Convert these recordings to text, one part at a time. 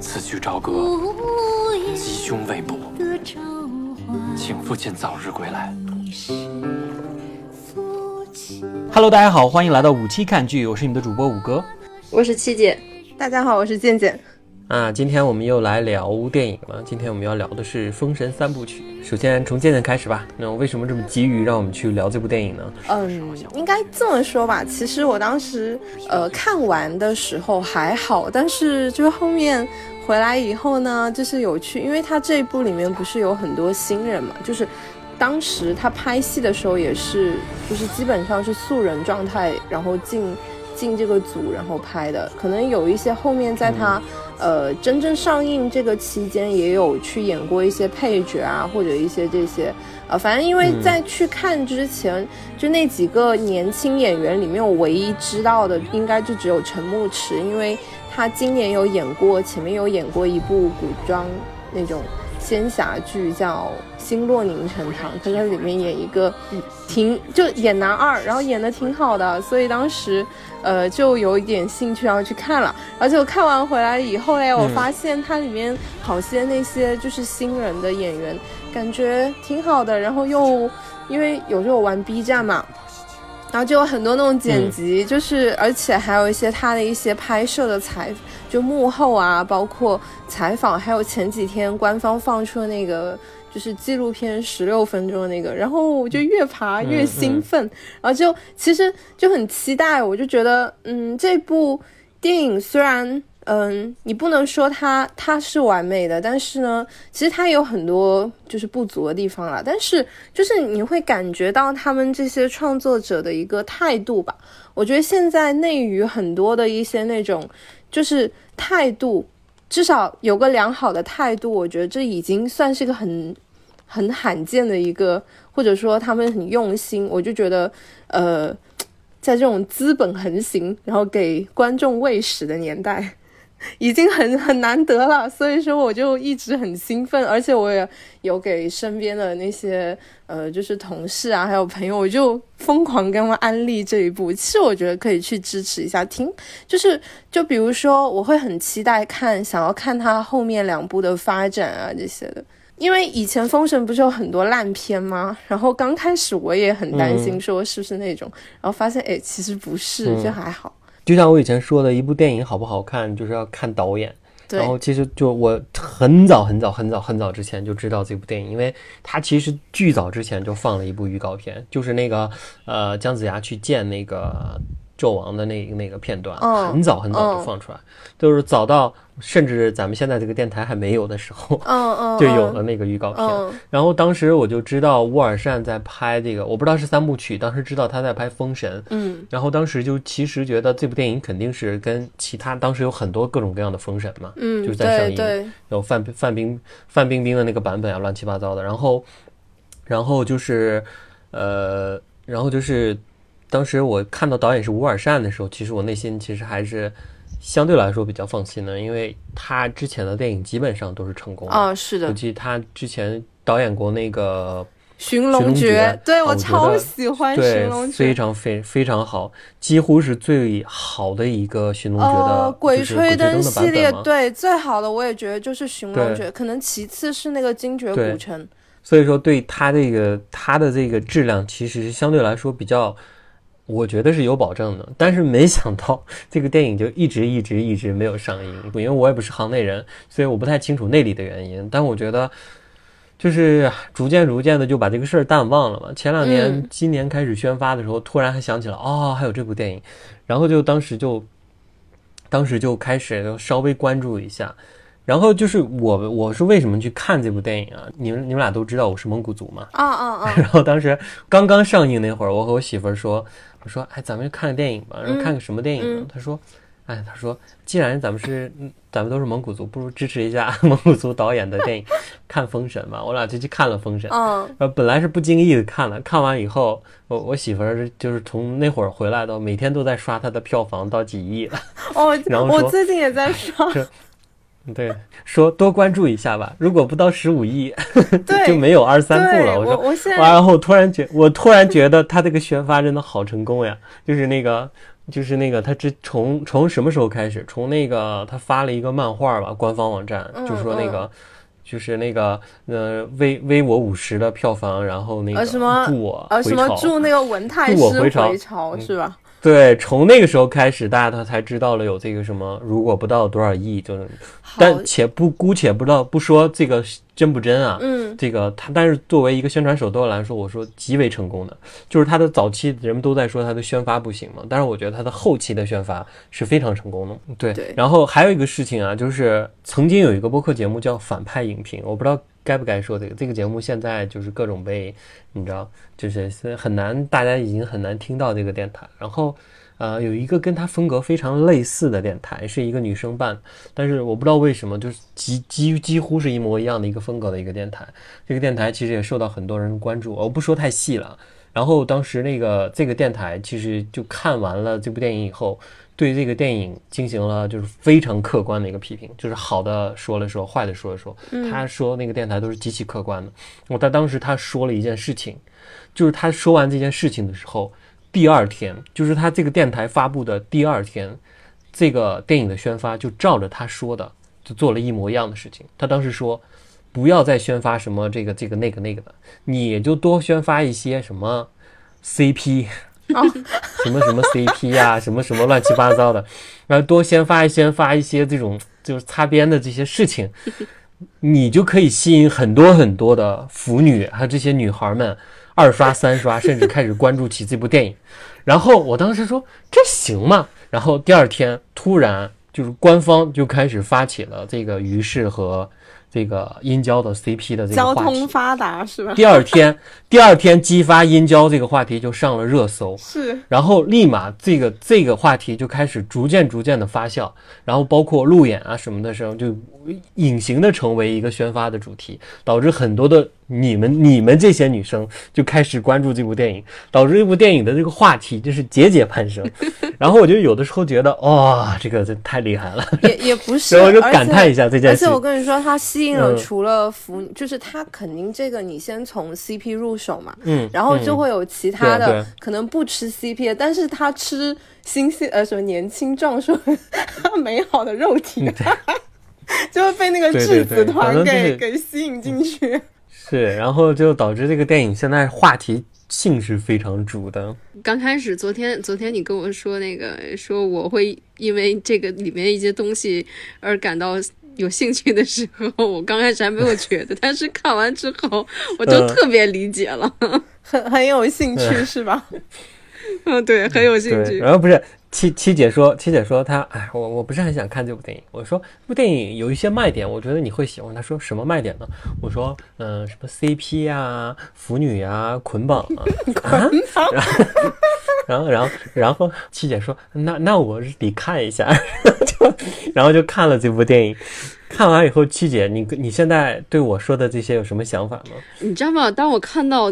此去朝歌，吉凶未卜，请父亲早日归来。Hello，大家好，欢迎来到五七看剧，我是你们的主播五哥，我是七姐，大家好，我是健健。啊，今天我们又来聊电影了。今天我们要聊的是《封神三部曲》。首先从渐渐开始吧。那为什么这么急于让我们去聊这部电影呢？嗯，应该这么说吧。其实我当时呃看完的时候还好，但是就是后面回来以后呢，就是有去，因为他这一部里面不是有很多新人嘛，就是当时他拍戏的时候也是，就是基本上是素人状态，然后进进这个组然后拍的，可能有一些后面在他。呃，真正上映这个期间也有去演过一些配角啊，或者一些这些，呃，反正因为在去看之前，就那几个年轻演员里面，我唯一知道的应该就只有陈牧驰，因为他今年有演过，前面有演过一部古装那种。仙侠剧叫《星落凝成糖》，他在里面演一个挺就演男二，然后演的挺好的，所以当时呃就有一点兴趣然后去看了。而且我看完回来以后嘞，我发现它里面好些那些就是新人的演员，感觉挺好的。然后又因为有时候我玩 B 站嘛。然后就有很多那种剪辑，就是而且还有一些他的一些拍摄的采，就幕后啊，包括采访，还有前几天官方放出的那个就是纪录片十六分钟的那个，然后我就越爬越兴奋，然后就其实就很期待，我就觉得嗯，这部电影虽然。嗯，你不能说它它是完美的，但是呢，其实它有很多就是不足的地方了。但是就是你会感觉到他们这些创作者的一个态度吧。我觉得现在内娱很多的一些那种就是态度，至少有个良好的态度，我觉得这已经算是个很很罕见的一个，或者说他们很用心。我就觉得，呃，在这种资本横行，然后给观众喂食的年代。已经很很难得了，所以说我就一直很兴奋，而且我也有给身边的那些呃，就是同事啊，还有朋友，我就疯狂跟他们安利这一部。其实我觉得可以去支持一下，听就是就比如说，我会很期待看，想要看他后面两部的发展啊这些的，因为以前封神不是有很多烂片吗？然后刚开始我也很担心，说是不是那种，然后发现哎，其实不是，就还好。就像我以前说的，一部电影好不好看，就是要看导演。然后其实就我很早很早很早很早之前就知道这部电影，因为它其实巨早之前就放了一部预告片，就是那个呃姜子牙去见那个。纣王的那那个片段，很早很早就放出来，就是早到甚至咱们现在这个电台还没有的时候，就有了那个预告片。然后当时我就知道乌尔善在拍这个，我不知道是三部曲，当时知道他在拍《封神》。嗯，然后当时就其实觉得这部电影肯定是跟其他当时有很多各种各样的《封神》嘛，嗯，就是在上映，有范范冰范冰冰的那个版本啊，乱七八糟的。然后，然后就是呃，然后就是。当时我看到导演是吴尔善的时候，其实我内心其实还是相对来说比较放心的，因为他之前的电影基本上都是成功啊，是的。尤其他之前导演过那个《寻龙诀》，对我超喜欢《寻龙诀》，非常非非常好，几乎是最好的一个《寻龙诀》的《鬼吹灯》系列，对最好的我也觉得就是《寻龙诀》，可能其次是那个《精绝古城》。所以说，对他这个他的这个质量，其实是相对来说比较。我觉得是有保证的，但是没想到这个电影就一直一直一直没有上映。因为我也不是行内人，所以我不太清楚内里的原因。但我觉得，就是逐渐逐渐的就把这个事儿淡忘了嘛。前两年，今年开始宣发的时候，突然还想起了，哦，还有这部电影，然后就当时就，当时就开始稍微关注一下。然后就是我，我是为什么去看这部电影啊？你们你们俩都知道我是蒙古族嘛？啊啊啊！然后当时刚刚上映那会儿，我和我媳妇儿说，我说，哎，咱们看个电影吧。然后看个什么电影呢？他说，哎，他说，既然咱们是，咱们都是蒙古族，不如支持一下 蒙古族导演的电影，看《封神》吧。我俩就去看了《封神》。嗯。本来是不经意的看了，看完以后，我我媳妇儿就是从那会儿回来到每天都在刷它的票房到几亿了。哦，然后我最近也在刷。对，说多关注一下吧。如果不到十五亿，就没有二三部了。我说，我现在，然后突然觉，我突然觉得他这个宣发真的好成功呀！就是那个就是那个他这从从什么时候开始？从那个他发了一个漫画吧，官方网站，嗯就说那个。就是那个，呃，微微我五十的票房，然后那个呃什么祝我呃，什么回潮，祝那个文太师回潮回潮是吧？对，从那个时候开始，大家他才知道了有这个什么，如果不到多少亿就能，但且不姑且不知道不说这个真不真啊，嗯，这个他，但是作为一个宣传手段来说，我说极为成功的，就是他的早期人们都在说他的宣发不行嘛，但是我觉得他的后期的宣发是非常成功的。对，对然后还有一个事情啊，就是曾经有一个播客节目叫反派影评，我不知道该不该说这个，这个节目现在就是各种被你知道，就是很难，大家已经很难听到这个电台，然后。呃，有一个跟他风格非常类似的电台，是一个女生办，但是我不知道为什么，就是几几几乎是一模一样的一个风格的一个电台。这个电台其实也受到很多人关注，我不说太细了。然后当时那个这个电台其实就看完了这部电影以后，对这个电影进行了就是非常客观的一个批评，就是好的说了说，坏的说了说。他说那个电台都是极其客观的。我他当时他说了一件事情，就是他说完这件事情的时候。第二天，就是他这个电台发布的第二天，这个电影的宣发就照着他说的，就做了一模一样的事情。他当时说，不要再宣发什么这个这个那个那个的，你就多宣发一些什么 CP，、什么什么 CP 呀、什么什么乱七八糟的，然后多先发一宣发一些这种就是擦边的这些事情，你就可以吸引很多很多的腐女，还有这些女孩们。二刷、三刷，甚至开始关注起这部电影。然后我当时说这行吗？然后第二天突然就是官方就开始发起了这个于适和这个殷郊的 CP 的这个交话题通。发达是吧？第二天，第二天激发殷郊这个话题就上了热搜。是，然后立马这个这个话题就开始逐渐逐渐的发酵，然后包括路演啊什么的时候，就隐形的成为一个宣发的主题，导致很多的你们你们这些女生就开始关注这部电影，导致这部电影的这个话题就是节节攀升。然后我就有的时候觉得，哇、这个这太厉害了，也也不是，然后我就感叹一下这件事而且。我跟你说，它吸引了嗯除了腐，就是它肯定这个你先从 CP 入手嘛，嗯，然后就嗯会有其他的、可能不吃 CP，但是他吃新鲜呃什么年轻壮硕 美好的肉体，就会被那个质子团给给吸引进去。是，然后就导致这个电影现在话题性是非常主的。刚开始，昨天昨天你跟我说那个，说我会因为这个里面一些东西而感到有兴趣的时候，我刚开始还没有觉得，但是看完之后，我就嗯特别理解了。很很有兴趣是吧？嗯，对，很有兴，趣。然后不是七七姐说，七姐说她，哎，我我不是很想看这部电影。我说这部电影有一些卖点，我觉得你会喜欢。她说什么卖点呢？我说，嗯、什么 CP 呀、腐女呀、捆绑啊，啊然后 然后然后七姐说，那那我得看一下，就然后就看了这部电影。看完以后，七姐，你你现在对我说的这些有什么想法吗？你知道吗？当我看到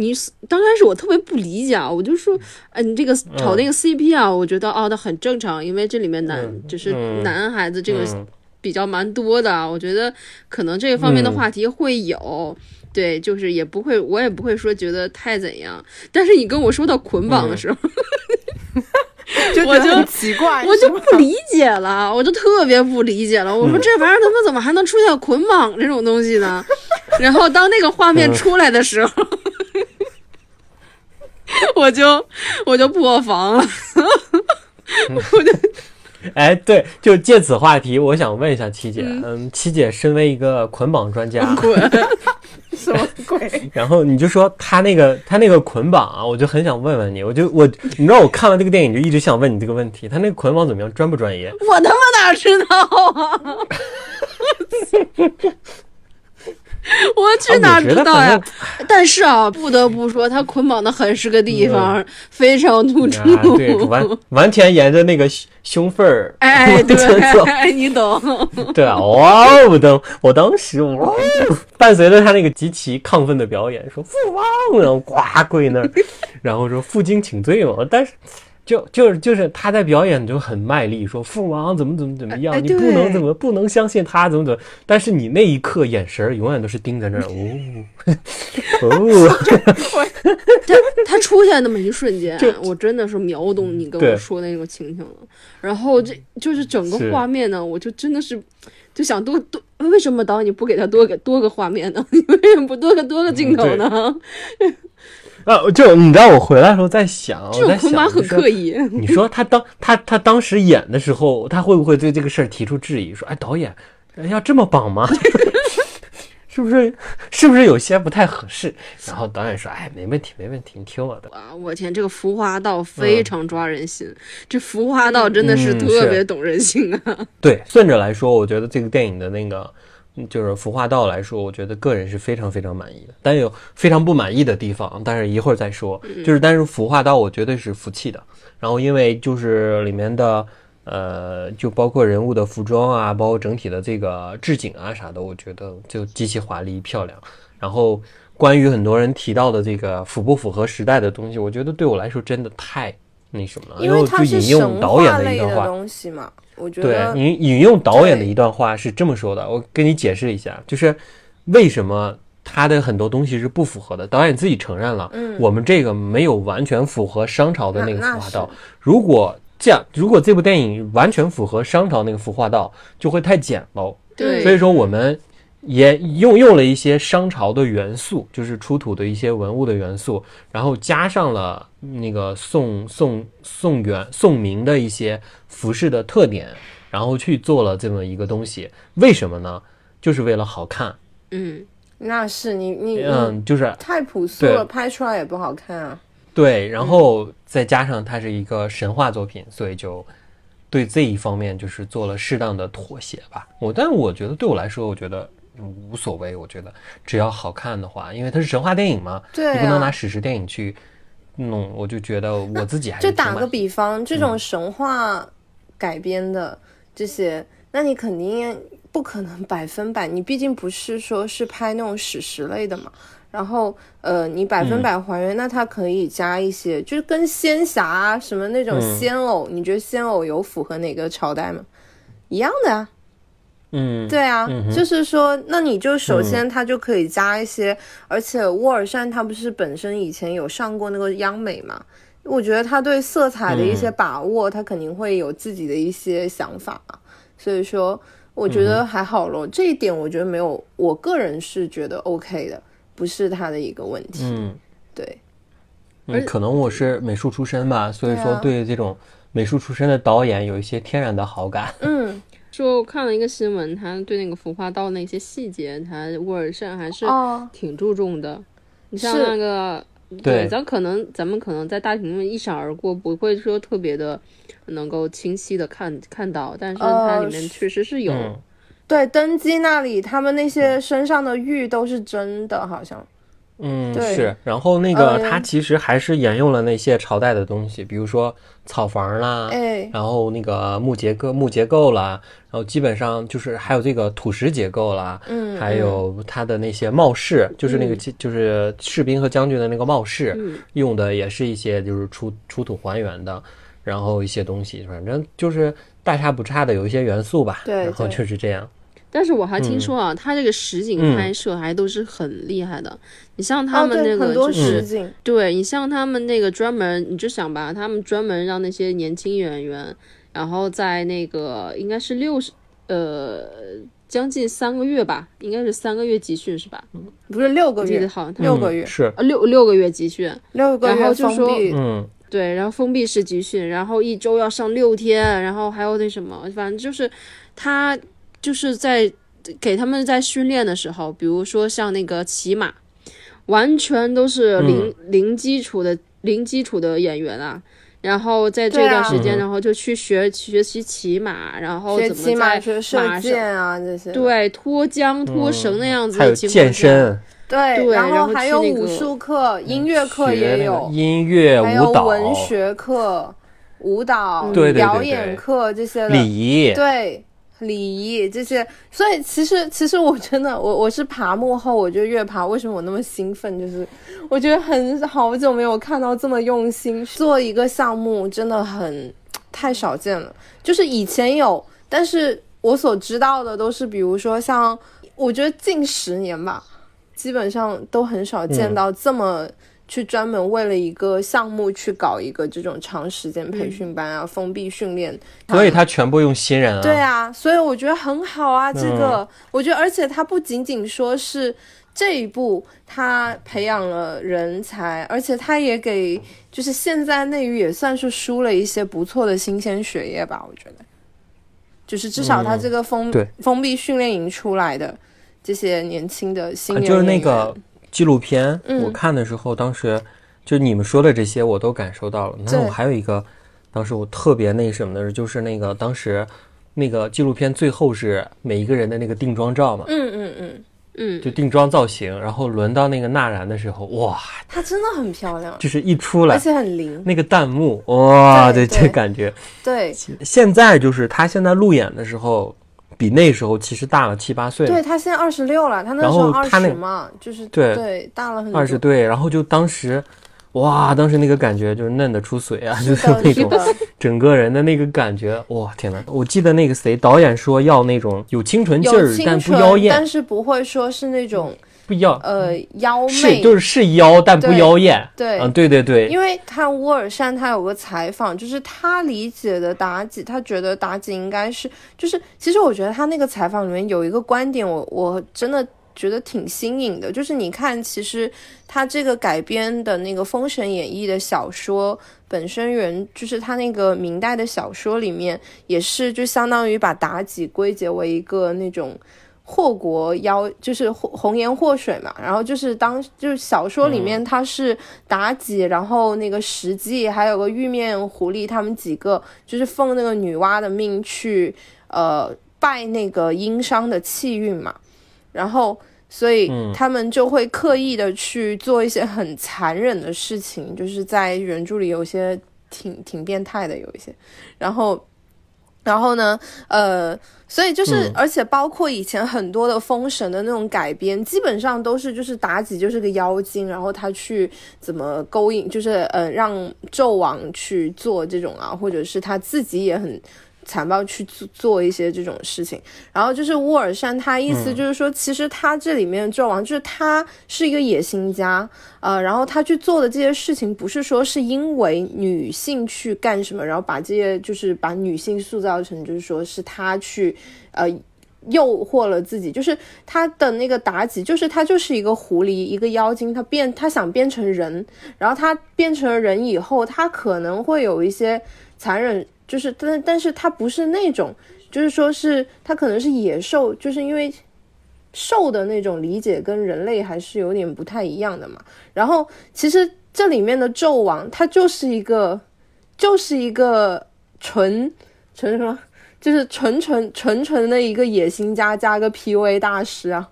你刚开始，我特别不理解啊，我就说，哎，你这个炒那个 CP 啊，我觉得哦，那很正常，因为这里面男、嗯就是嗯男孩子这个嗯比较蛮多的，我觉得可能这个方面的嗯话题会有。对，就是也不会，我也不会说觉得太怎样。但是你跟我说到捆绑的时候，就我就奇怪，我就不理解了，我就特别不理解了。我说这玩意儿他妈怎么还能出现捆绑这种东西呢？然后当那个画面出来的时候，我就我就破防了。我就 哎，对，就借此话题，我想问一下七姐，嗯，七姐身为一个捆绑专家，滚！什么鬼？然后你就说他那个他那个捆绑啊，我就很想问问你，我就我你知道我看完这个电影就一直想问你这个问题，他那个捆绑怎么样，专不专业？我他妈哪知道啊！我去哪知道呀？但是啊，不得不说，他捆绑的很是个地方，非常突出。啊，对，完完全沿着那个胸胸缝儿，哎，对，你懂。对啊，哇，我当我当时哇，伴随着他那个极其亢奋的表演，说父王，然后呱跪那儿，然后说负荆请罪嘛，但是。就就是就是他在表演就很卖力，说父王怎么怎么怎么样，哎哎你不能怎么不能相信他怎么怎么，但是你那一刻眼神永远都是盯在那儿，哦哦，他 他出现那么一瞬间，我真的是秒懂你跟我说那种情景了。然后这就是整个画面呢，我就真的是就想多多，为什么导演你不给他多个多个画面呢？你为什么不多个多个镜头呢？啊，就你知道我回来的时候在想，这我在想种恐怕很刻意。你说他当他他当时演的时候，他会不会对这个事儿提出质疑？说，哎，导演要这么绑吗？是不是是不是有些不太合适？然后导演说，哎，没问题，没问题，你听我的。啊！我天，这个浮华道非常抓人心，这浮华道真的是嗯特别懂人性啊！对，顺着来说，我觉得这个电影的那个嗯就是服化道来说，我觉得个人是非常非常满意的，但有非常不满意的地方，但是一会儿再说。就是但是服化道我绝对是服气的，然后因为就是里面的呃，就包括人物的服装啊，包括整体的这个置景啊啥的，我觉得就极其华丽漂亮。然后关于很多人提到的这个符不符合时代的东西，我觉得对我来说真的太那什么了，因为我就为它是引用神导演话类的的一段话。东西嘛，我觉对得你引用导演的一段话是这么说的，我跟你解释一下，就是为什么他的很多东西是不符合的。导演自己承认了，嗯我们这个没有完全符合商朝的那个那那服化道。如果这样，如果这部电影完全符合商朝那个服化道，就会太简陋。对所以说我们也用用了一些商朝的元素，就是出土的一些文物的元素，然后加上了那个宋宋宋元宋明的一些服饰的特点，然后去做了这么一个东西。为什么呢？就是为了好看。嗯，那是你你你嗯，就是太朴素了，拍出来也不好看啊。对，然后再加上它是一个神话作品，所以就对这一方面就是做了适当的妥协吧。我，但我觉得对我来说，我觉得无所谓。我觉得只要好看的话，因为它是神话电影嘛，对啊你不能拿史实电影去弄。我就觉得我自己还是就打个比方，这嗯种神话改编的这些，那你肯定不可能百分百，你毕竟不是说是拍那种史实类的嘛。然后，呃，你百分百还原，那它可以加一些，就是跟仙侠啊什么那种嗯仙偶，你觉得仙偶有符合哪个朝代吗？一样的啊，嗯，对啊，嗯就是说，那你就首先它就可以加一些，而且沃尔善他不是本身以前有上过那个央美嘛，我觉得他对色彩的一些把握，他肯定会有自己的一些想法，所以说我觉得还好咯，这一点我觉得没有，我个人是觉得 OK 的，不是他的一个问题，嗯。对，嗯，可能我是美术出身吧，所以说对这种美术出身的导演有一些天然的好感。嗯，说我看了一个新闻，他对那个服化道那些细节，他沃尔善还是哦，挺注重的。你像那个，对。咱可能咱们可能在大屏幕一闪而过，不会说特别的能够清晰的看看到，但是它呃里面确实是有。嗯。对，登基那里他们那些身上的玉都是真的，好像，嗯，对。是。然后那个嗯。它其实还是沿用了那些朝代的东西，比如说草房啦，哎，然后那个木结构、木结构啦，然后基本上就是还有这个土石结构啦，嗯，还有它的那些帽饰，就是那个就是士兵和将军的那个帽饰，嗯用的也是一些就是出出土还原的，然后一些东西，反正就是大差不差的有一些元素吧，对然后对。就是这样，但是我还听说啊，他这个实景嗯拍摄还都是很厉害的。你像哦，他们那，个就是对你像他们那个专门，你就想吧，他们专门让那些年轻演员，然后在那个应该是六十呃将近三个月吧，应该是三个月集训是吧？不是六个月，我记得好像六个月，是，呃六六个月集训，然六个月后就说封闭，嗯。对，然后封闭式集训，然后一周要上六天，然后还有那什么，反正就是他就是在给他们在训练的时候，比如说像那个骑马，完全都是零、零基础的零基础的演员啊。然后在这段时间，然后就去学学习骑马，然后怎么在骑马、学射马上箭啊这些，对脱缰脱绳那样子还有的情况健，身、对对然后后还有武去那个术课、音乐课也有，音乐、还有、文学课、舞蹈、对对对表演课这些的，礼仪，对，礼仪这些，所以其实其实我真的我我是爬幕后，我就越爬，为什么我那么兴奋？就是我觉得很好久没有看到这么用心做一个项目，真的很太少见了。就是以前有，但是我所知道的都是，比如说像我觉得近十年吧，基本上都很少见到这么。去专门为了一个项目去搞一个这种长时间培训班啊，封闭训练，所以他全部用新人啊。对啊，所以我觉得很好啊，这个我觉得，而且他不仅仅说是这一步他培养了人才，而且他也给就是现在内娱也算是输了一些不错的新鲜血液吧，我觉得，就是至少他这个封封闭训练营出来的这些年轻的新人就是那个。纪录片，我看的时候，当时就你们说的这些，我都感受到了。那我还有一个，当时我特别那什么的，就是那个当时那个纪录片最后是每一个人的那个定妆照嘛，嗯嗯嗯嗯，就定妆造型。然后轮到那个纳然的时候，哇，她真的很漂亮，就是一出来，而且很灵，那个弹幕，哇，对这感觉，对。现在就是她现在路演的时候。比那时候其实大了七八岁，对他现在二十六了，他那时候二十嘛，就是对对大了很多。二十对，然后就当时，哇，当时那个感觉就是嫩的出水啊，就是那种整个人的那个感觉，哇，天哪！我记得那个谁导演说要那种有清纯劲儿，但不妖艳，但是不会说是那种。不妖，呃，妖媚是就是是妖，但不妖艳。对，嗯，对对对。因为看乌尔善，他有个采访，就是他理解的妲己，他觉得妲己应该是，就是其实我觉得他那个采访里面有一个观点，我我真的觉得挺新颖的，就是你看，其实他这个改编的那个《封神演义》的小说本身原，就是他那个明代的小说里面，也是就相当于把妲己归结为一个那种。祸国妖就是红颜祸水嘛，然后就是当就是小说里面他是妲己，然后那个石矶还有个玉面狐狸，他们几个就是奉那个女娲的命去呃拜那个殷商的气运嘛，然后所以他们就会刻意的去做一些很残忍的事情，就是在原著里有一些挺挺变态的有一些，然后。然后呢，呃，所以就是，而且包括以前很多的封神的那种改编，基本上都是就是妲己就是个妖精，然后他去怎么勾引，就是呃让纣王去做这种啊，或者是他自己也很。残暴去做做一些这种事情，然后就是乌尔善，他意思就是说，其实他这里面纣王就是他是一个野心家，呃，然后他去做的这些事情，不是说是因为女性去干什么，然后把这些就是把女性塑造成就是说是他去呃诱惑了自己，就是他的那个妲己，就是他就是一个狐狸，一个妖精，他变他想变成人，然后他变成了人以后，他可能会有一些残忍。就是，但但是它不是那种，就是说是它可能是野兽，就是因为兽的那种理解跟人类还是有点不太一样的嘛。然后其实这里面的纣王，他就是一个，就是一个纯纯什么，就是纯纯纯纯的一个野心家加个 PUA 大师啊。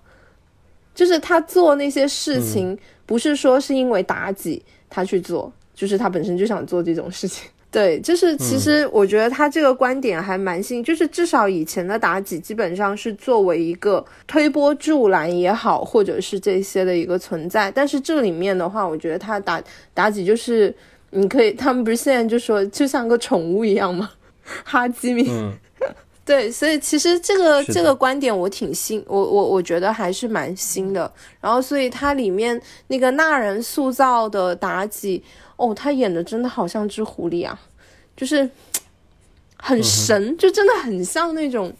就是他做那些事情，不是说是因为妲己他去做，就是他本身就想做这种事情。对，就是其实我觉得他这个观点还蛮新，就是至少以前的妲己基本上是作为一个推波助澜也好，或者是这些的一个存在。但是这里面的话，我觉得他妲妲己就是你可以，他们不是现在就说就像个宠物一样吗？哈基米，对，所以其实这个这个观点我挺新，我我我觉得还是蛮新的。然后所以它里面那个那人塑造的妲己。哦，他演的真的好像只狐狸啊，就是 很神，就真的很像那种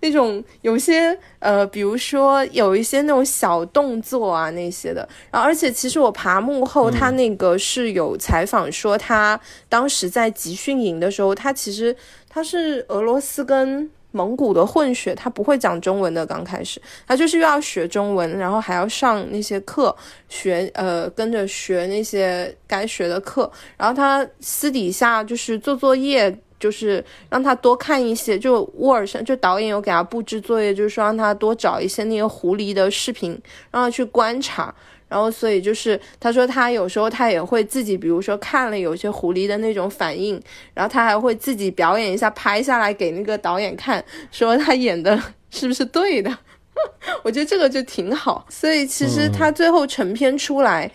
那种有些呃，比如说有一些那种小动作啊那些的。然后，而且其实我爬幕后，他那个是有采访说，他当时在集训营的时候，他其实他是俄罗斯跟。蒙古的混血，他不会讲中文的。刚开始，他就是又要学中文，然后还要上那些课，学呃跟着学那些该学的课。然后他私底下就是做作业，就是让他多看一些。就沃尔森，就导演有给他布置作业，就是说让他多找一些那个狐狸的视频，让他去观察。然后所以就是他说他有时候他也会自己，比如说看了有些狐狸的那种反应，然后他还会自己表演一下，拍下来给那个导演看，说他演的是不是对的。我觉得这个就挺好，所以其实他最后成片出来，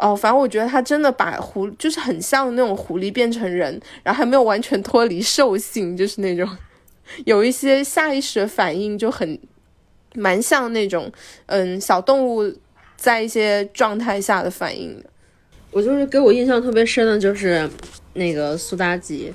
哦，反正我觉得他真的把狐就是很像那种狐狸变成人，然后还没有完全脱离兽性，就是那种。有一些下意识的反应就很蛮像那种嗯小动物在一些状态下的反应的。我就是给我印象特别深的就是那个苏妲己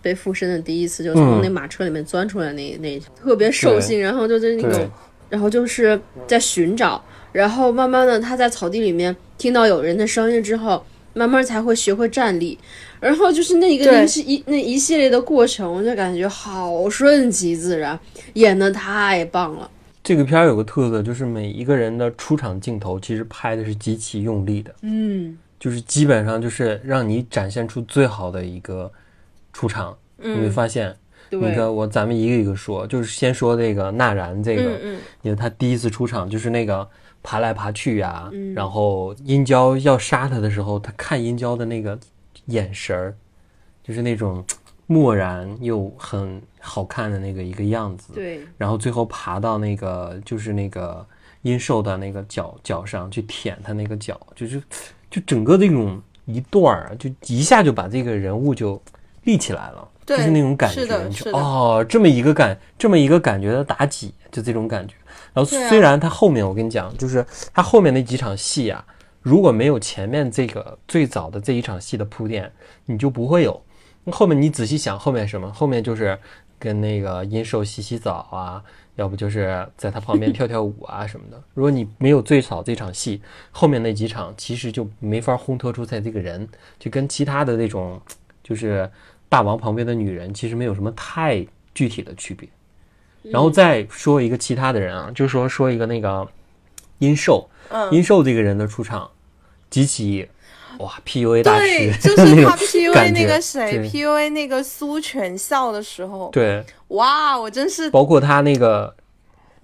被附身的第一次，就从那马车里面钻出来那那特别兽性，然后就在那种。然后就是在寻找，然后慢慢的他在草地里面听到有人的声音之后，慢慢才会学会站立，然后就是那一个是一那一系列的过程，我就感觉好顺其自然，演的太棒了。这个片儿有个特色，就是每一个人的出场镜头其实拍的是极其用力的，嗯，就是基本上就是让你展现出最好的一个出场，你会发现。那个，我咱们一个一个说，就是先说这个纳然这个，因为他第一次出场就是那个爬来爬去呀，然后殷郊要杀他的时候，他看殷郊的那个眼神儿，就是那种漠然又很好看的那个一个样子。对，然后最后爬到那个就是那个阴兽的那个脚脚上去舔他那个脚，就是就整个这种一段儿，就一下就把这个人物就立起来了。就是那种感觉，就哦，这么一个感，这么一个感觉的妲己，就这种感觉。然后虽然他后面，我跟你讲，就是他后面那几场戏啊，如果没有前面这个最早的这一场戏的铺垫，你就不会有。后面你仔细想，后面什么？后面就是跟那个阴寿洗洗澡啊，要不就是在他旁边跳跳舞啊什么的。如果你没有最早这场戏，后面那几场其实就没法烘托出在这个人，就跟其他的那种就是。大王旁边的女人其实没有什么太具体的区别，然后再说一个其他的人啊，就说说一个那个阴寿，阴寿这个人的出场极其哇 PUA 大师，就是 他 PUA 那个谁，PUA 那个苏全孝的时候，对，哇，我真是包括他那个。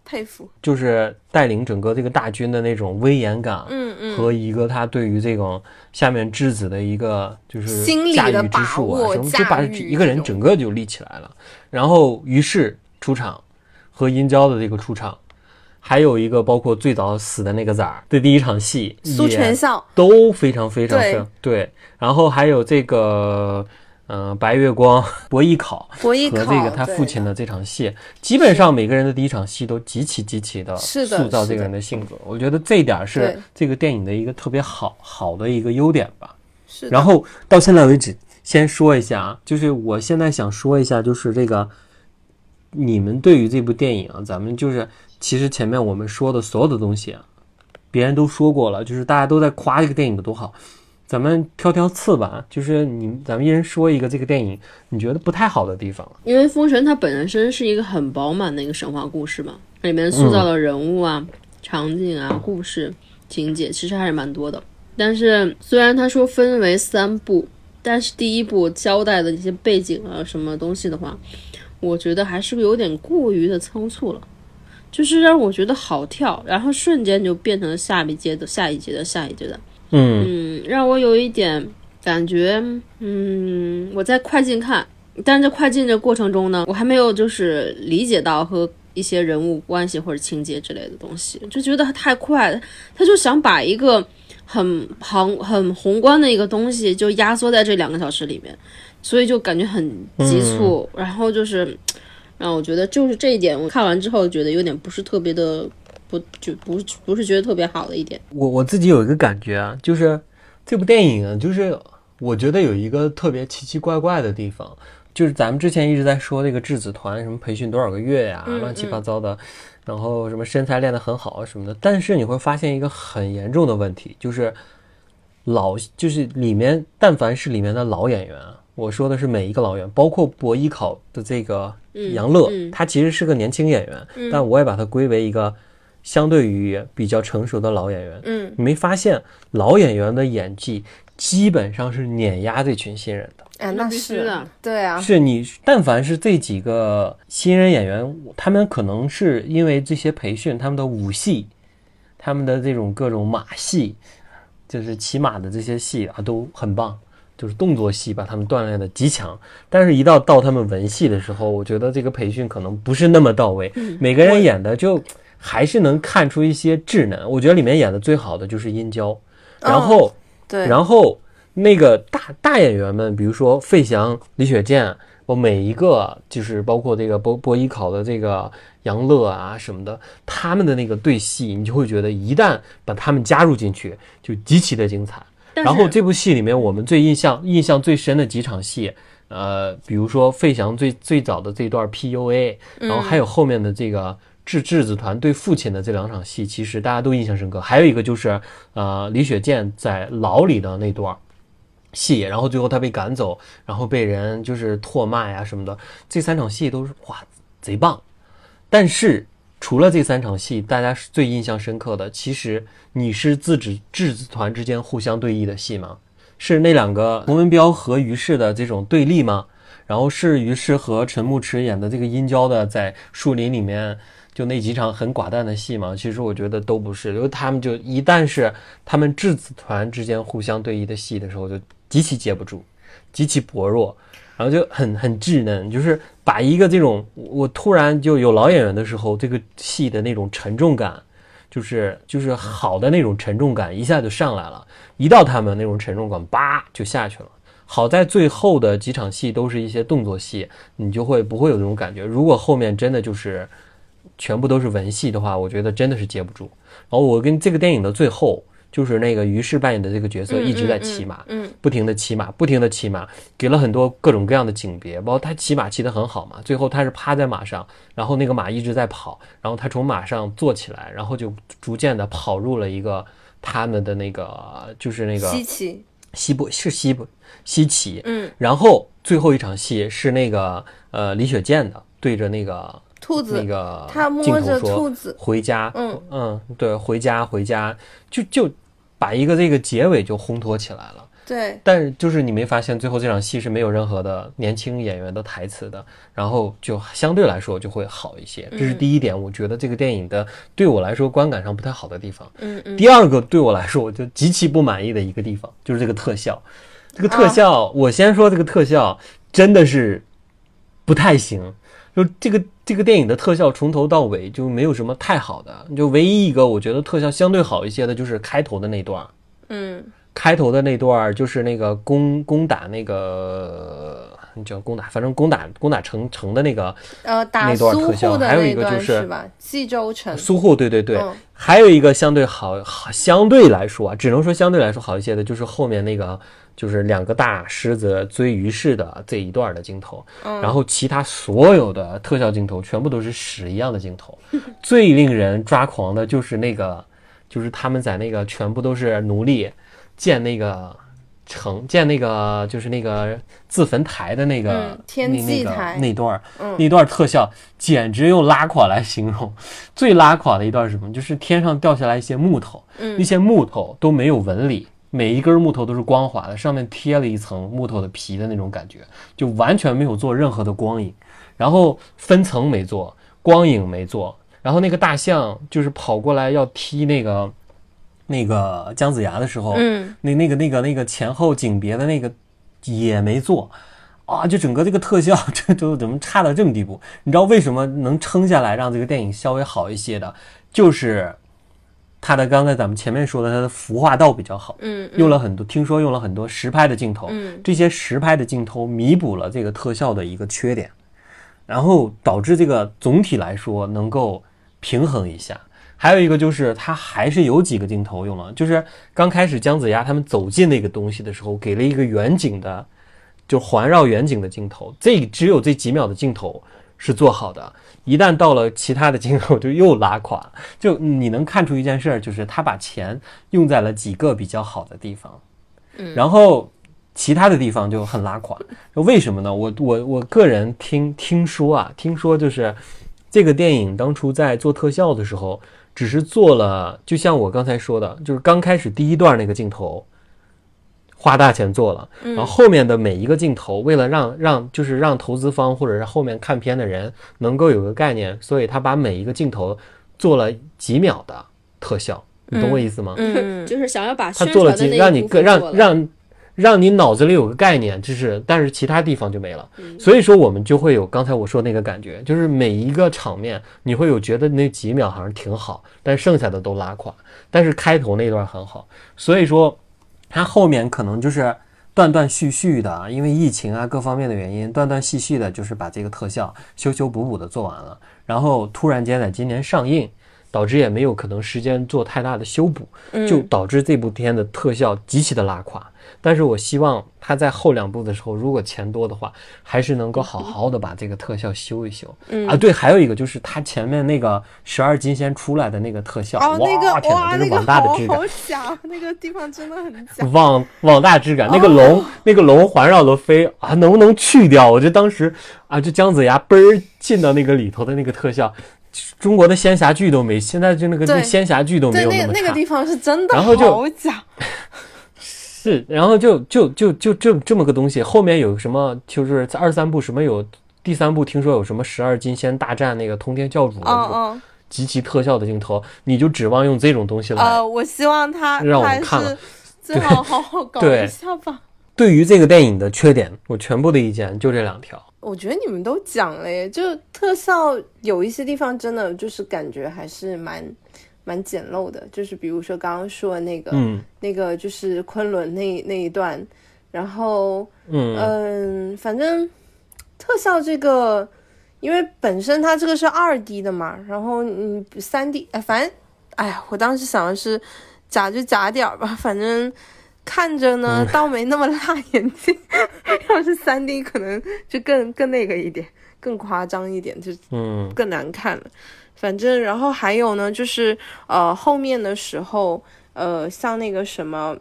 佩服，就是带领整个这个大军的那种威严感，嗯嗯，和一个他对于这种下面质子的一个就是驾驭之术啊什么，就把一个人整个就立起来了。然后于是出场和殷郊的这个出场，还有一个包括最早死的那个崽儿的第一场戏，苏全孝都非常非常深对。然后还有这个。嗯，白月光、博弈考和这个他父亲的这场戏，基本上每个人的第一场戏都极其极其的塑造这个人的性格。我觉得这一点是这个电影的一个特别好好的一个优点吧。是。然后到现在为止，先说一下啊，就是我现在想说一下，就是这个你们对于这部电影啊，咱们就是其实前面我们说的所有的东西啊，别人都说过了，就是大家都在夸这个电影的多好。咱们挑挑刺吧，就是你，咱们一人说一个这个电影你觉得不太好的地方。因为《封神》它本身是一个很饱满的一个神话故事嘛，里面塑造的人物啊、场景啊、故事情节其实还是蛮多的。但是虽然他说分为三部，但是第一部交代的一些背景啊什么东西的话，我觉得还是有点过于的仓促了，就是让我觉得好跳，然后瞬间就变成了下一阶的下一阶的下一阶的。嗯，让我有一点感觉，嗯，我在快进看，但是在快进的过程中呢，我还没有就是理解到和一些人物关系或者情节之类的东西，就觉得太快了，他就想把一个很宏很宏观的一个东西就压缩在这两个小时里面，所以就感觉很急促，然后就是让我觉得就是这一点，我看完之后觉得有点不是特别的。不就不不是觉得特别好的一点。我我自己有一个感觉啊，就是这部电影啊，就是我觉得有一个特别奇奇怪怪的地方，就是咱们之前一直在说那个质子团什么培训多少个月呀，乱七八糟的，然后什么身材练得很好什么的，但是你会发现一个很严重的问题，就是老就是里面但凡是里面的老演员，我说的是每一个老演员，包括博艺考的这个杨乐，他其实是个年轻演员，但我也把他归为一个。相对于比较成熟的老演员，嗯，你没发现老演员的演技基本上是碾压这群新人的？哎，那是的，对啊，是你但凡是这几个新人演员，他们可能是因为这些培训，他们的武戏。他们的这种各种马戏，就是骑马的这些戏啊，都很棒。就是动作戏把他们锻炼的极强，但是一到到他们文戏的时候，我觉得这个培训可能不是那么到位。每个人演的就还是能看出一些稚嫩。我觉得里面演的最好的就是殷郊，然后，对，然后那个大大演员们，比如说费翔、李雪健，我每一个就是包括这个播播艺考的这个杨乐啊什么的，他们的那个对戏，你就会觉得一旦把他们加入进去，就极其的精彩。然后这部戏里面，我们最印象印象最深的几场戏，呃，比如说费翔最最早的这段 PUA，然后还有后面的这个智智子团对父亲的这两场戏，其实大家都印象深刻。还有一个就是呃李雪健在牢里的那段戏，然后最后他被赶走，然后被人就是唾骂呀什么的，这三场戏都是哇贼棒。但是。除了这三场戏，大家是最印象深刻的。其实你是自指质子团之间互相对弈的戏吗？是那两个洪文彪和于适的这种对立吗？然后是于适和陈牧驰演的这个殷郊的在树林里面就那几场很寡淡的戏吗？其实我觉得都不是，因为他们就一旦是他们质子团之间互相对弈的戏的时候，就极其接不住，极其薄弱。然后就很很稚嫩，就是把一个这种我突然就有老演员的时候，这个戏的那种沉重感，就是就是好的那种沉重感一下就上来了。一到他们那种沉重感，叭就下去了。好在最后的几场戏都是一些动作戏，你就会不会有这种感觉。如果后面真的就是全部都是文戏的话，我觉得真的是接不住。然后我跟这个电影的最后。就是那个于适扮演的这个角色一直在骑马，嗯，不停的骑马，不停的骑马，给了很多各种各样的景别，包括他骑马骑得很好嘛。最后他是趴在马上，然后那个马一直在跑，然后他从马上坐起来，然后就逐渐的跑入了一个他们的那个就是那个西岐，西部是西部西岐，嗯，然后最后一场戏是那个呃李雪健的对着那个。兔子那个他摸着兔子回家，嗯嗯，对，回家回家就就。把一个这个结尾就烘托起来了，对。但是就是你没发现最后这场戏是没有任何的年轻演员的台词的，然后就相对来说就会好一些。这是第一点，我觉得这个电影的对我来说观感上不太好的地方。嗯嗯。第二个对我来说我就极其不满意的一个地方就是这个特效，这个特效我先说这个特效真的是不太行，就这个。这个电影的特效从头到尾就没有什么太好的，就唯一一个我觉得特效相对好一些的，就是开头的那段嗯，开头的那段就是那个攻攻打那个叫攻打，反正攻打攻打城城的那个呃打那段特效，还有一个就是吧？冀州城苏护，对对对，还有一个相对好好相对来说啊，只能说相对来说好一些的，就是后面那个。就是两个大狮子追鱼似的这一段的镜头，然后其他所有的特效镜头全部都是屎一样的镜头。最令人抓狂的就是那个，就是他们在那个全部都是奴隶建那个城，建那个就是那个自焚台的那个天际台那段，那段特效简直用拉垮来形容。最拉垮的一段是什么？就是天上掉下来一些木头，那些木头都没有纹理。每一根木头都是光滑的，上面贴了一层木头的皮的那种感觉，就完全没有做任何的光影，然后分层没做，光影没做，然后那个大象就是跑过来要踢那个那个姜子牙的时候，嗯，那那个那个那个前后景别的那个也没做，啊，就整个这个特效这都怎么差到这么地步？你知道为什么能撑下来让这个电影稍微好一些的，就是。他的刚才咱们前面说的，他的服化道比较好，嗯，用了很多，听说用了很多实拍的镜头，嗯，这些实拍的镜头弥补了这个特效的一个缺点，然后导致这个总体来说能够平衡一下。还有一个就是他还是有几个镜头用了，就是刚开始姜子牙他们走进那个东西的时候，给了一个远景的，就环绕远景的镜头，这只有这几秒的镜头是做好的。一旦到了其他的镜头，就又拉垮。就你能看出一件事儿，就是他把钱用在了几个比较好的地方，嗯，然后其他的地方就很拉垮。为什么呢？我我我个人听听说啊，听说就是这个电影当初在做特效的时候，只是做了，就像我刚才说的，就是刚开始第一段那个镜头。花大钱做了，然后后面的每一个镜头，为了让让就是让投资方或者是后面看片的人能够有个概念，所以他把每一个镜头做了几秒的特效，你懂我意思吗？嗯，就是想要把他宣做了几传的那部让你更让分做了让让你脑子里有个概念，就是但是其他地方就没了。嗯所以说我们就会有刚才我说那个感觉，就是每一个场面你会有觉得那几秒好像挺好，但剩下的都拉垮。但是开头那段很好，所以说它后面可能就是断断续续的，因为疫情啊各方面的原因，断断续续的，就是把这个特效修修补补的做完了，然后突然间在今年上映。导致也没有可能时间做太大的修补，就导致这部片的特效极其的拉垮。但是我希望他在后两部的时候，如果钱多的话，还是能够好好的把这个特效修一修。啊，对，还有一个就是他前面那个十二金仙出来的那个特效，哦，那哇，天哪，个哇，那个这是网大的质感好好。假，那个地方真的很假。网网大质感，那个龙、那个龙环绕着飞啊，能不能去掉？我觉得当时啊，就姜子牙嘣儿进到那个里头的那个特效，中国的仙侠剧都没，现在就那个那仙侠剧都没对，有么差。那那个地方是真的然后就好假。是，然后就就就就这这么个东西，后面有什么？就是在二三部什么有第三部，听说有什么十二金仙大战那个通天教主那种嗯，极其特效的镜头，你就指望用这种东西来呃，我希望他让我们看了最好好好搞对一下吧。对于这个电影的缺点，我全部的意见就这两条。我觉得你们都讲了耶，就特效有一些地方真的就是感觉还是蛮蛮简陋的，就是比如说刚刚说的那个、嗯那个就是昆仑那那一段，然后嗯嗯，反正特效这个，因为本身它这个是二 D 的嘛，然后嗯三 D，哎，反正哎呀，我当时想的是假就假点儿吧，反正。看着呢，倒没那么辣眼睛。要是三 D，可能就更更那个一点，更夸张一点，就嗯更难看了。反正，然后还有呢，就是呃后面的时候，呃像那个什么，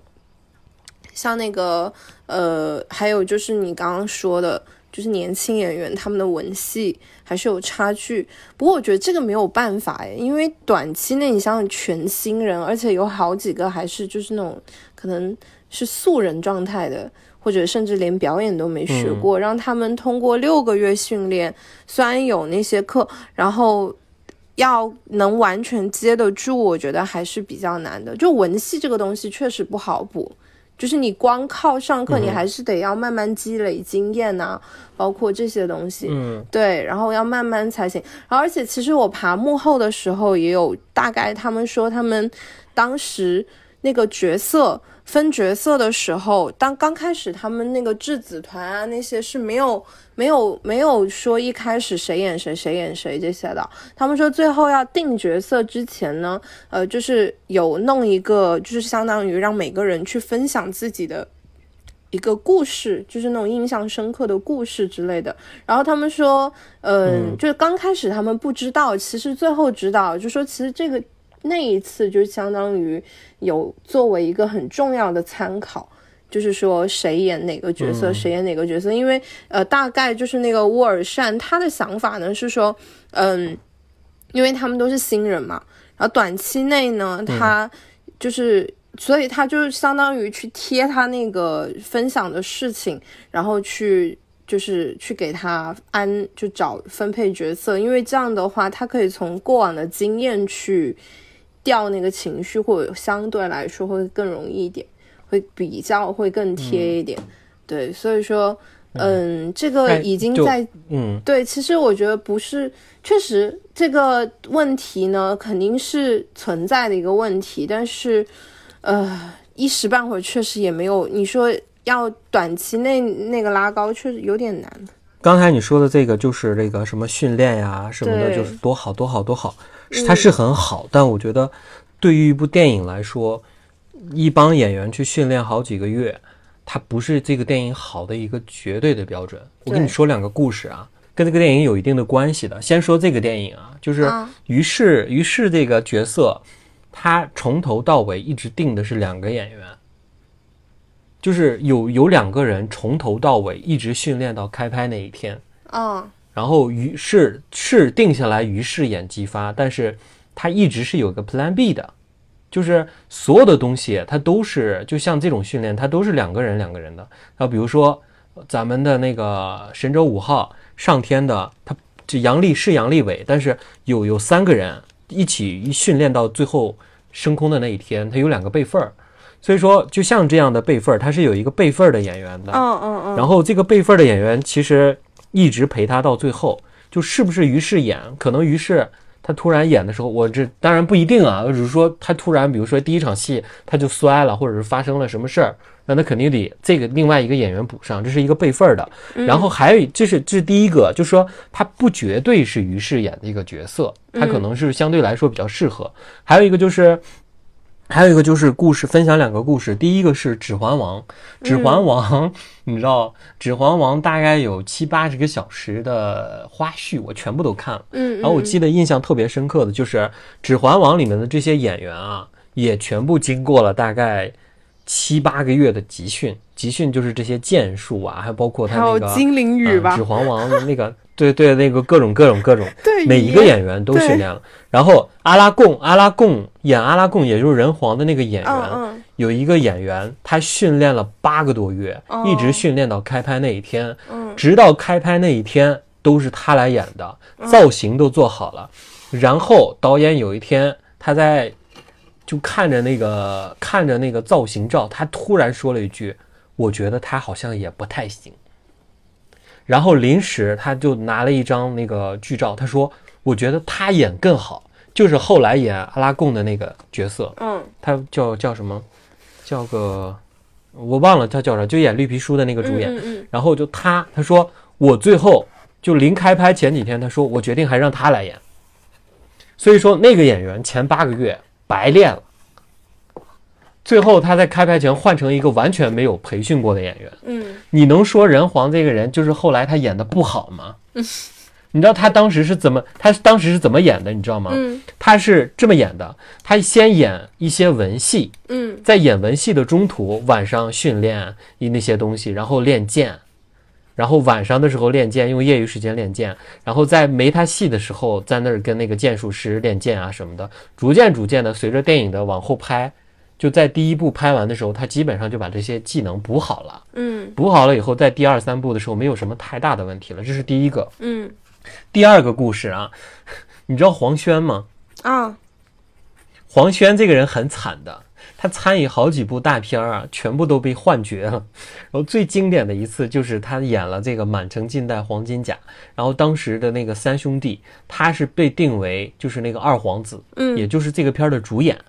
像那个呃，还有就是你刚刚说的，就是年轻演员他们的文戏还是有差距。不过我觉得这个没有办法诶，因为短期内你想想全新人，而且有好几个还是就是那种可能是素人状态的。或者甚至连表演都没学过，让他们通过六个月训练，虽然有那些课，然后要能完全接得住，我觉得还是比较难的。就文戏这个东西确实不好补，就是你光靠上课，你还是得要慢慢积累经验呐、包括这些东西。嗯对，然后要慢慢才行。然后而且其实我爬幕后的时候也有大概他们说他们当时那个角色。分角色的时候，当刚开始他们那个质子团啊那些是没有没有没有说一开始谁演谁谁演谁这些的。他们说最后要定角色之前呢，呃，就是有弄一个，就是相当于让每个人去分享自己的一个故事，就是那种印象深刻的故事之类的。然后他们说，嗯，嗯就是刚开始他们不知道，其实最后知道，就说其实这个那一次就相当于有作为一个很重要的参考。就是说谁演哪个角色，嗯。谁演哪个角色，因为呃，大概就是那个沃尔善他的想法呢是说，嗯，因为他们都是新人嘛，然后短期内呢，他就是，所以他就是相当于去贴他那个分享的事情，然后去就是去给他安就找分配角色，因为这样的话，他可以从过往的经验去调那个情绪，或者相对来说会更容易一点，会比较会更贴一点。对，所以说，嗯，这个已经在嗯。对，其实我觉得不是，确实这个问题呢肯定是存在的一个问题，但是，呃，一时半会儿确实也没有，你说要短期内那个拉高，确实有点难。刚才你说的这个就是这个什么训练呀什么的，就是多好多好多好，是它是很好，但我觉得对于一部电影来说，一帮演员去训练好几个月，它不是这个电影好的一个绝对的标准。我跟你说两个故事啊，跟这个电影有一定的关系的。先说这个电影啊，就是啊于是于是这个角色，他从头到尾一直定的是两个演员。就是有有两个人从头到尾一直训练到开拍那一天，嗯然后于是是定下来于是演姬发，但是他一直是有个 Plan B 的，就是所有的东西它都是就像这种训练，它都是两个人两个人的。那比如说咱们的那个神舟五号上天的，他这杨利是杨利伟，但是有有三个人一起一训练到最后升空的那一天，他有两个备份儿。所以说，就像这样的备份儿，他是有一个备份儿的演员的。嗯嗯嗯。然后这个备份儿的演员其实一直陪他到最后，就是不是于适演，可能于适他突然演的时候，我这当然不一定啊，我只是说他突然，比如说第一场戏他就摔了，或者是发生了什么事儿。那他肯定得这个另外一个演员补上，这是一个备份的。然后还有，这是这是第一个，就是说他不绝对是于适演的一个角色，他可能是相对来说比较适合。还有一个就是，还有一个就是故事分享两个故事，第一个是《指环王》，《指环王》你知道，《指环王》大概有七八十个小时的花絮，我全部都看了。嗯，然后我记得印象特别深刻的就是《指环王》里面的这些演员啊，也全部经过了大概。七八个月的集训，集训就是这些剑术啊，还包括他那个精灵语吧，指环王那个，对对，那个各种各种各种，对，每一个演员都训练了。然后阿拉贡，阿拉贡演阿拉贡，也就是人皇的那个演员，有一个演员他训练了八个多月，一直训练到开拍那一天，直到开拍那一天都是他来演的，造型都做好了。然后导演有一天他在。就看着那个看着那个造型照，他突然说了一句：“我觉得他好像也不太行。”然后临时他就拿了一张那个剧照，他说：“我觉得他演更好，就是后来演阿拉贡的那个角色。”嗯，他叫叫什么？叫个我忘了他叫啥，就演绿皮书的那个主演。嗯嗯。然后就他他说：“我最后就临开拍前几天，他说我决定还让他来演。”所以说那个演员前八个月。白练了，最后他在开拍前换成一个完全没有培训过的演员。嗯，你能说人皇这个人就是后来他演的不好吗？嗯，你知道他当时是怎么，他当时是怎么演的？你知道吗？嗯，他是这么演的，他先演一些文戏，嗯，在演文戏的中途，晚上训练一那些东西，然后练剑。然后晚上的时候练剑，用业余时间练剑，然后在没他戏的时候，在那儿跟那个剑术师练剑啊什么的。逐渐逐渐的，随着电影的往后拍，就在第一部拍完的时候，他基本上就把这些技能补好了。嗯，补好了以后，在第二三部的时候，没有什么太大的问题了。这是第一个。嗯，第二个故事啊，你知道黄轩吗？啊，黄轩这个人很惨的。他参与好几部大片啊，全部都被换角了。然后最经典的一次就是他演了这个《满城尽带黄金甲》，然后当时的那个三兄弟，他是被定为就是那个二皇子，嗯，也就是这个片的主演。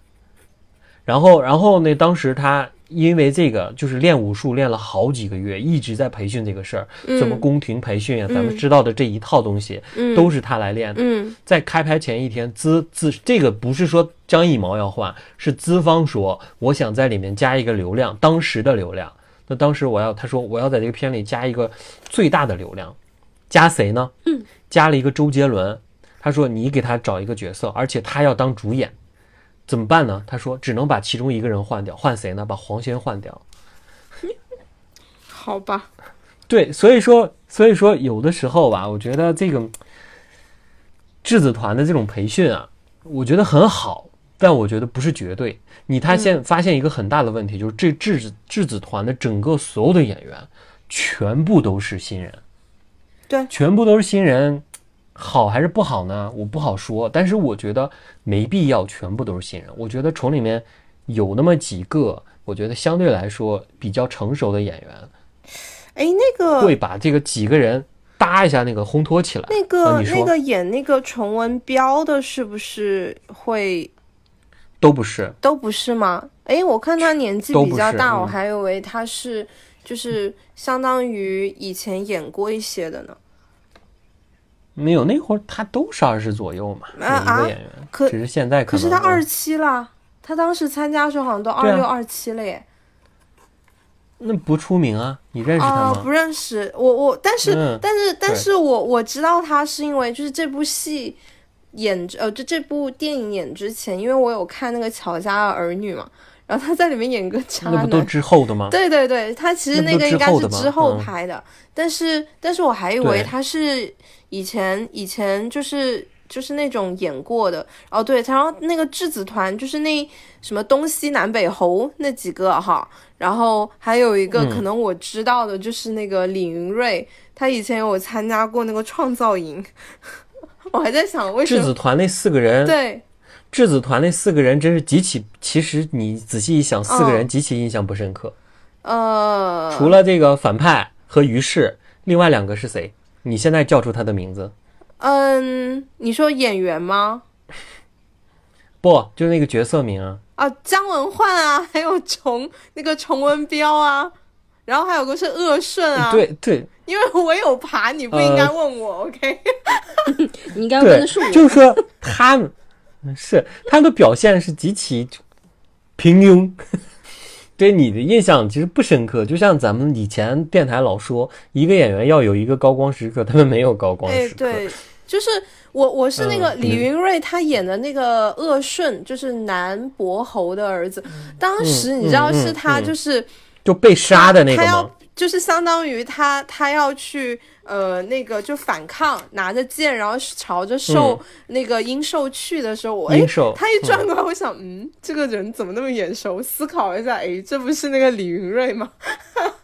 然后，然后那当时他因为这个就是练武术练了好几个月，一直在培训这个事儿，怎么宫廷培训啊，咱们知道的这一套东西，都是他来练的。嗯，在开拍前一天，资资这个不是说张艺谋要换，是资方说我想在里面加一个流量，当时的流量。那当时我要他说我要在这个片里加一个最大的流量，加谁呢？嗯，加了一个周杰伦。他说你给他找一个角色，而且他要当主演。怎么办呢？他说只能把其中一个人换掉，换谁呢？把黄轩换掉。好吧。对，所以说，所以说有的时候吧，我觉得这个质子团的这种培训啊，我觉得很好，但我觉得不是绝对。你他现发现一个很大的问题，就是这质子质子团的整个所有的演员全部都是新人，对，全部都是新人。好还是不好呢？我不好说，但是我觉得没必要全部都是新人。我觉得从里面有那么几个，我觉得相对来说比较成熟的演员，哎，那个会把这个几个人搭一下，那个烘托起来。那个、啊、那个演那个崇文彪的，是不是会？都不是，都不是吗？哎，我看他年纪比较大，嗯、我还以为他是就是相当于以前演过一些的呢。没有，那会儿他都是二十左右嘛，每一个演员。可只是现在可是他二十七了，他当时参加的时候好像都二六二七了耶。那不出名啊？你认识他吗？不认识，我我但是、嗯、但是但是我我知道他是因为就是这部戏演呃就这部电影演之前，因为我有看那个乔家的儿女嘛。然后他在里面演个渣男，那不都之后的吗？对对对，他其实那个应该是之后嗯拍的，但是但是我还以为他是以前以前就是就是那种演过的。哦，对，然后那个质子团就是那什么东西南北侯那几个哈，然后还有一个可能我知道的就是那个李云瑞，他以前有参加过那个创造营，我还在想为什么。质子团那四个人对。质子团那四个人真是极其，其实你仔细一想，四个人嗯极其印象不深刻。呃，除了这个反派和于适，另外两个是谁？你现在叫出他的名字？嗯，你说演员吗？不，就是那个角色名啊。啊，姜文焕啊，还有崇那个崇文彪啊，然后还有个是鄂顺啊。，对对因为我有爬，你不应该问我、o k 你应该问对的是我，，就是说他们是他的表现是极其平庸，对你的印象其实不深刻。就像咱们以前电台老说，一个演员要有一个高光时刻，他们没有高光哎，时刻。对，就是我，我是那个嗯李云瑞，他演的那个鄂顺，就是南伯侯的儿子。当时你知道是他嗯嗯就是就被杀的那个他要？就是相当于他他要去呃那个就反抗，拿着剑，然后朝着兽、那个殷寿去的时候，我哎他一转过来，我想嗯，这个人怎么那么眼熟？思考一下，哎，这不是那个李云瑞吗？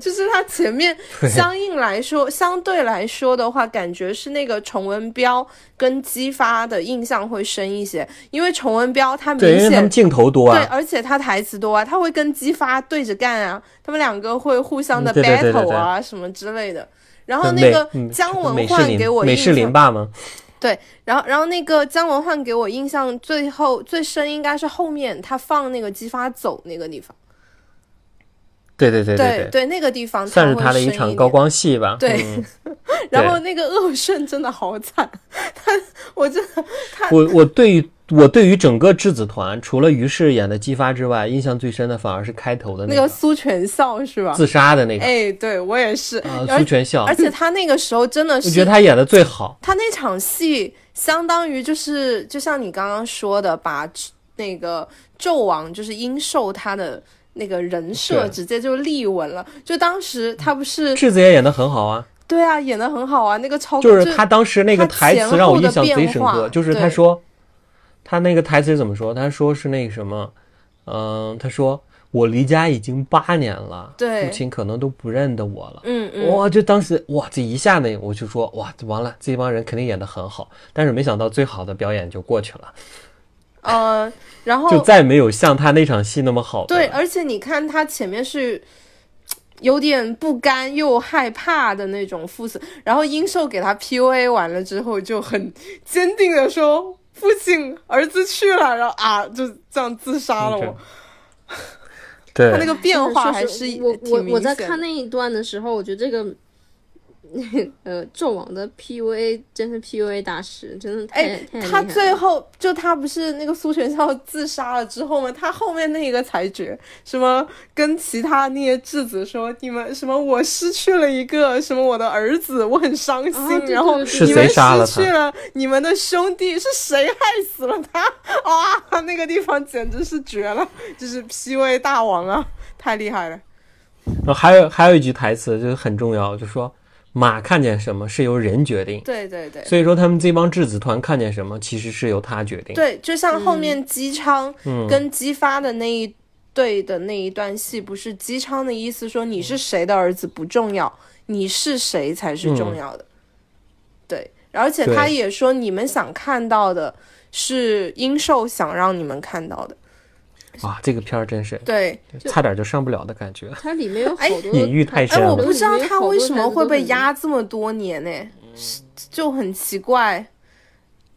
就是他前面相应来说，相对来说的话，感觉是那个崇文彪跟姬发的印象会深一些，因为崇文彪他明对，因为他镜头多啊对，啊。而且他台词多啊，他会跟姬发对着干啊，他们两个会互相的 battle 啊什么之类的。然后那个嗯姜文焕给我美式林印象，爸吗？对，然后然后那个姜文焕给我印象最后最深应该是后面他放那个姬发走那个地方，对对对对对，那个地方算是他的一场高。光戏吧。对嗯 然后那个恶顺真的好惨，他我真的我我对于我对于整个质子团，除了于适演的姬发之外，印象最深的反而是开头的个那个苏全孝是吧？自杀的那个哎，对我也是，啊，而苏全孝，而且他那个时候真的是我是觉得他演的最好。他那场戏相当于就是，就像你刚刚说的，把那个纣王就是殷寿他的那个人设直接就立稳了。就当时他不是质子也演的很好啊，对啊，演的很好啊，那个超就是他当时那个台词让我印象贼深刻，就是他说，他那个台词怎么说？他说是那个什么，嗯、他说我离家已经八年了，对父亲可能都不认得我了。嗯嗯，哇！就当时哇，这一下呢，我就说哇，完了，这帮人肯定演的很好，但是没想到最好的表演就过去了，呃，然后 就再没有像他那场戏那么好。对，而且你看他前面是。有点不甘又害怕的那种父子，然后英寿给他 PUA 完了之后，就很坚定的说：“父亲，儿子去了。”然后啊，就这样自杀了。我对，他那个变化还是我我我在看那一段的时候，我觉得这个 呃纣王的 PUA 真是 PUA 大师，真的太、哎太，他最后就他不是那个苏全孝自杀了之后吗？他后面那个裁决什么跟其他那些质子说你们什么我失去了一个什么我的儿子，我很伤心，啊对然后对对是谁你们杀了他失去了你们的兄弟，是谁害死了他？哇，那个地方简直是绝了，就是 PUA 大王啊，太厉害了。然后还有还有一句台词就是很重要，就说马看见什么是由人决定，对对对。所以说他们这帮质子团看见什么其实是由他决定。对，就像后面姬昌嗯跟姬发的那一对的那一段戏，不是姬昌的意思说你是谁的儿子不重要，你是谁才是重要的。对，而且他也说你们想看到的是殷寿想让你们看到的。哇，这个片儿真是对，差点就上不了的感觉。它里面有好多隐喻太深哎，了我不知道里面有好多他为什么会被压这么多年呢、是就很奇怪。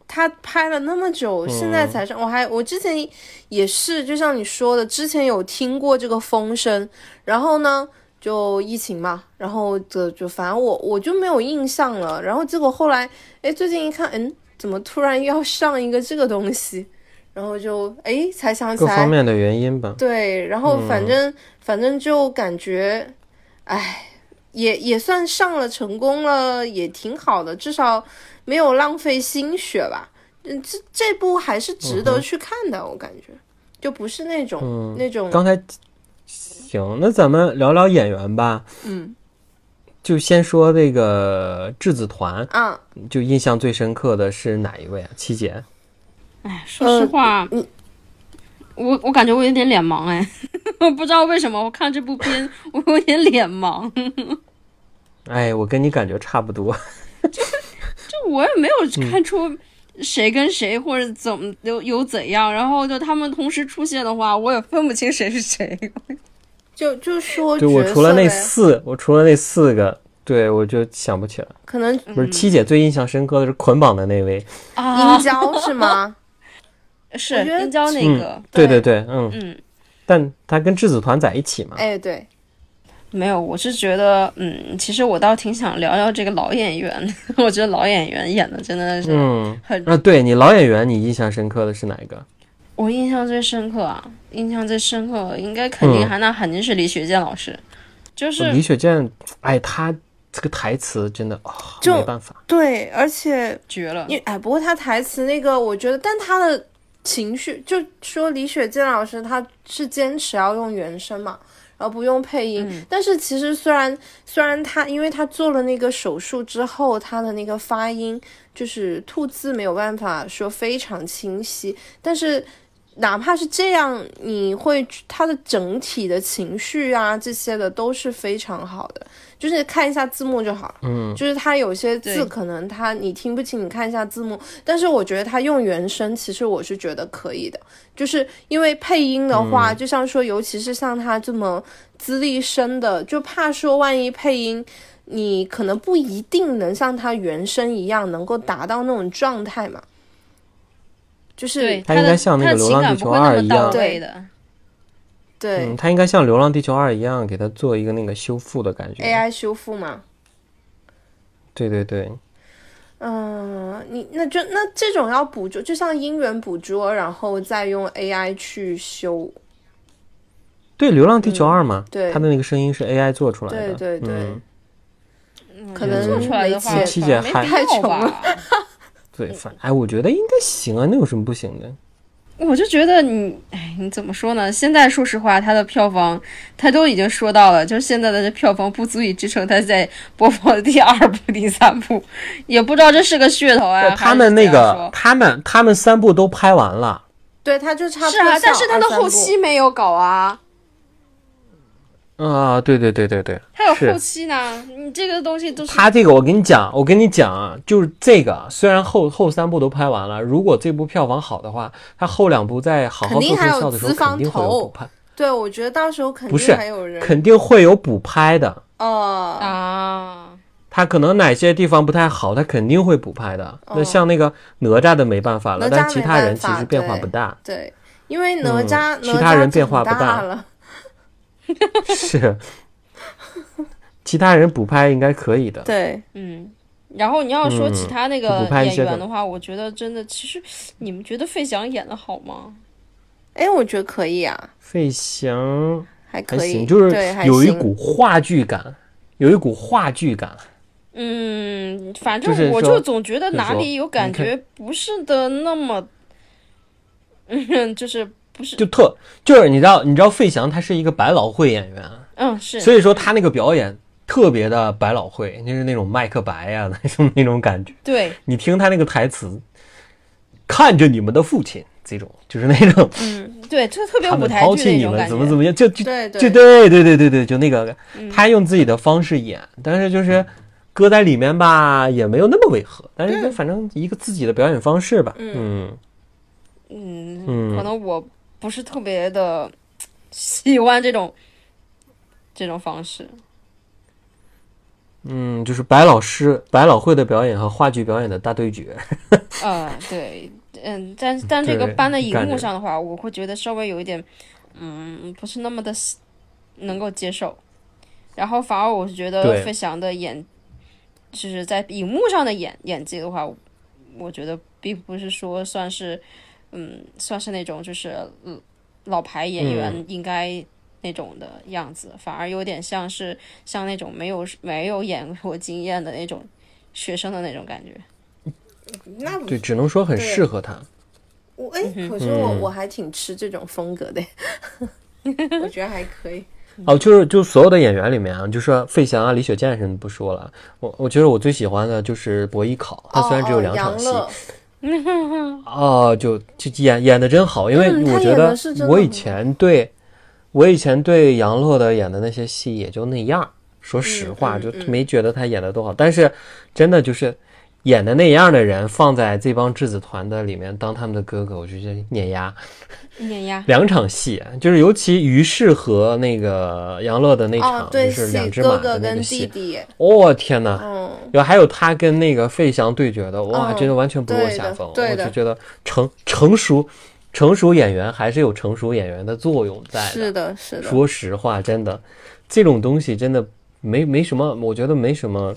他拍了那么久，现在才上。我还我之前也是，就像你说的，之前有听过这个风声，然后呢，就疫情嘛，然后就就反正我我就没有印象了。然后结果后来，哎，最近一看，嗯，怎么突然要上一个这个东西？然后就哎才想起来各方，面的原因吧。对，然后反正、反正就感觉，哎，也也算上了成功了，也挺好的，至少没有浪费心血吧。嗯，这这部还是值得去看的，我感觉，就不是那种、嗯那种，刚才行，那咱们聊聊演员吧。嗯就先说这个质子团，啊，就印象最深刻的是哪一位啊？七姐。哎，说实话，你我我感觉我有点脸盲哎，我不知道为什么我看这部片我有点脸盲，哎，我跟你感觉差不多。就就我也没有看出谁跟谁或者怎么有有怎样，然后就他们同时出现的话，我也分不清谁是谁。就就说对我除了那四，我除了那四个，对我就想不起来。可能不是七姐最印象深刻的是捆绑的那位，啊殷郊是吗？是我觉得那嗯个，，对对。对，嗯，嗯，但他跟质子团在一起嘛，哎，对，没有，我是觉得，嗯，其实我倒挺想聊聊这个老演员，我觉得老演员演的真的是嗯，很，啊，对你老演员，你印象深刻的是哪一个？我印象最深刻啊，印象最深刻，应该肯定嗯。还那肯定是李雪健老师，就是李雪健，哎，他这个台词真的啊、就没办法，对，而且绝了因，为哎，不过他台词那个，我觉得，但他的情绪，就说李雪健老师他是坚持要用原声嘛，然后不用配音。嗯但是其实虽然虽然他因为他做了那个手术之后，他的那个发音就是吐字没有办法说非常清晰，但是。哪怕是这样，你会他的整体的情绪啊这些的都是非常好的，就是看一下字幕就好了。嗯，就是他有些字可能他你听不清，你看一下字幕。但是我觉得他用原声，其实我是觉得可以的，就是因为配音的话，就像说，尤其是像他这么资历深的，就怕说万一配音。你可能不一定能像他原声一样能够达到那种状态嘛，就是对，他应该像那个流浪地球二一样对的，对、嗯，他应该像《流浪地球二》一样，给他做一个那个修复的感觉。AI 修复嘛。对对对，嗯，你那就那这种要捕捉，就像音源捕捉，然后再用 AI 去修，对，《流浪地球二》嘛，对他的那个声音是 AI 做出来的。对对对嗯可能做出来的话，没七姐还没必太穷要吧？对，反哎，我觉得应该行啊，那有什么不行的？我就觉得你，哎，你怎么说呢？现在说实话，它的票房，他都已经说到了，就是现在的这票房不足以支撑他在播放的第二部、第三部，也不知道这是个噱头啊。他们那个，他们他们三部都拍完了。对，他就差是啊，但是他的后期没有搞啊，啊，对对对对对，还有后期呢。你这个东西都是他这个，我跟你讲，我跟你讲啊，就是这个，虽然后后三部都拍完了，如果这部票房好的话，他后两部在好好做特效的时候，肯定会有补拍，对，我觉得到时候肯定还有人肯定会有补拍的。哦啊，他可能哪些地方不太好，他肯定会补拍的。那哦像那个哪吒的没办法了，但其他人其实变化不大。对，因为哪吒、哪吒他人变化长不大了，是，其他人补拍应该可以的。对，嗯。然后你要说嗯其他那个演员的话，我觉得真的，其实你们觉得费翔演的好吗？哎，我觉得可以啊，费翔还还可以，行，就是有一股话剧感，有一股话剧感。嗯，反正我就总觉得哪里有感觉不是的那么，嗯，就是不是，就特就是你知道，你知道费翔他是一个百老汇演员，嗯，是，所以说他那个表演特别的百老汇，就是那种麦克白呀、那种那种感觉。对，你听他那个台词，看着你们的父亲，这种就是那种。嗯，对，就特别他舞台们抛弃剧那种感你们怎么怎。么样，就就对就对对对对对对，就那个。他用自己的方式演，但是就是搁在里面吧，也没有那么违和，但是反正一个自己的表演方式吧。嗯。嗯，嗯。可能我不是特别的喜欢这种这种方式。嗯，就是百老师百老汇的表演和话剧表演的大对决。呃，对，嗯，但但这个搬在荧幕上的话，我会觉得稍微有一点，嗯，不是那么的能够接受。然后反而我是觉得费翔的演，就是在荧幕上的演演技的话，我觉得并不是说算是，嗯，算是那种就是嗯老牌演员应该那种的样子，反而有点像是像那种没有没有演过经验的那种学生的那种感觉。那对，只能说很适合他。我哎，可是我嗯。我还挺吃这种风格的，我觉得还可以。哦，就是就所有的演员里面啊，就说费翔啊、李雪健什么不说了，我我觉得我最喜欢的就是博弈考，他虽然只有两场戏，乐 哦，就就演演的真好，因为我觉得我以前对，我以前对杨洛的演的那些戏也就那样，说实话，就嗯嗯没觉得他演的多好。但是真的就是演的那样的人放在这帮质子团的里面当他们的哥哥，我就觉得碾压。碾压。两场戏，就是尤其于适和那个杨乐的那场，哦，对，就是两只马哥哥跟弟的那个戏。弟，哦天哪！嗯，有还有他跟那个费翔对决的，哇，嗯真的完全不落下风。我就觉得成成熟成熟演员还是有成熟演员的作用在的。是的，是的，说实话，真的这种东西真的没没什么，我觉得没什么，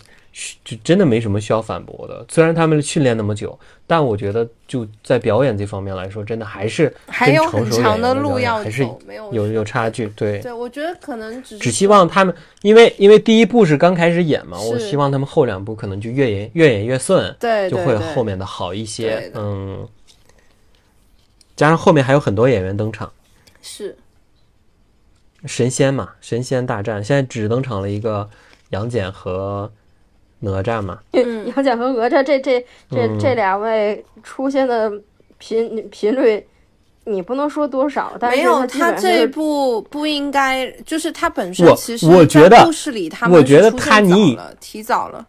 就真的没什么需要反驳的。虽然他们训练那么久，但我觉得就在表演这方面来说，真的还是还有很长的路要还是有有有差距。对，对，我觉得可能只只希望他们，因为因为第一部是刚开始演嘛，我希望他们后两部可能就越演越演越顺，对就会后面的好一些。嗯，加上后面还有很多演员登场。是神仙嘛，神仙大战，现在只登场了一个杨戬和哪吒嘛。嗯。杨戬和哪吒这这这嗯。这两位出现的频频率，你不能说多少，但是没有他这一部不应该，就是他本身其实我觉得在故事里他们我觉得他你了提早了，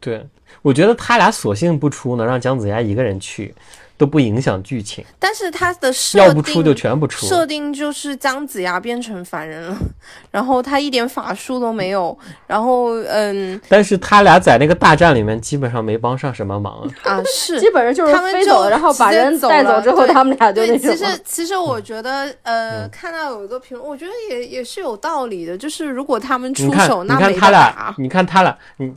对，我觉得他俩索性不出呢，让姜子牙一个人去，都不影响剧情。但是他的设定要不出就全不出。设定就是姜子牙变成凡人了，然后他一点法术都没有，然后嗯但是他俩在那个大战里面基本上没帮上什么忙。啊是 基本上就是他们就飞走了，然后把人带走之后，他们俩就对，那种其实 其实我觉得，呃，嗯看到有一个评论，我觉得也也是有道理的，就是如果他们，出手，那没他俩，，你看他俩，你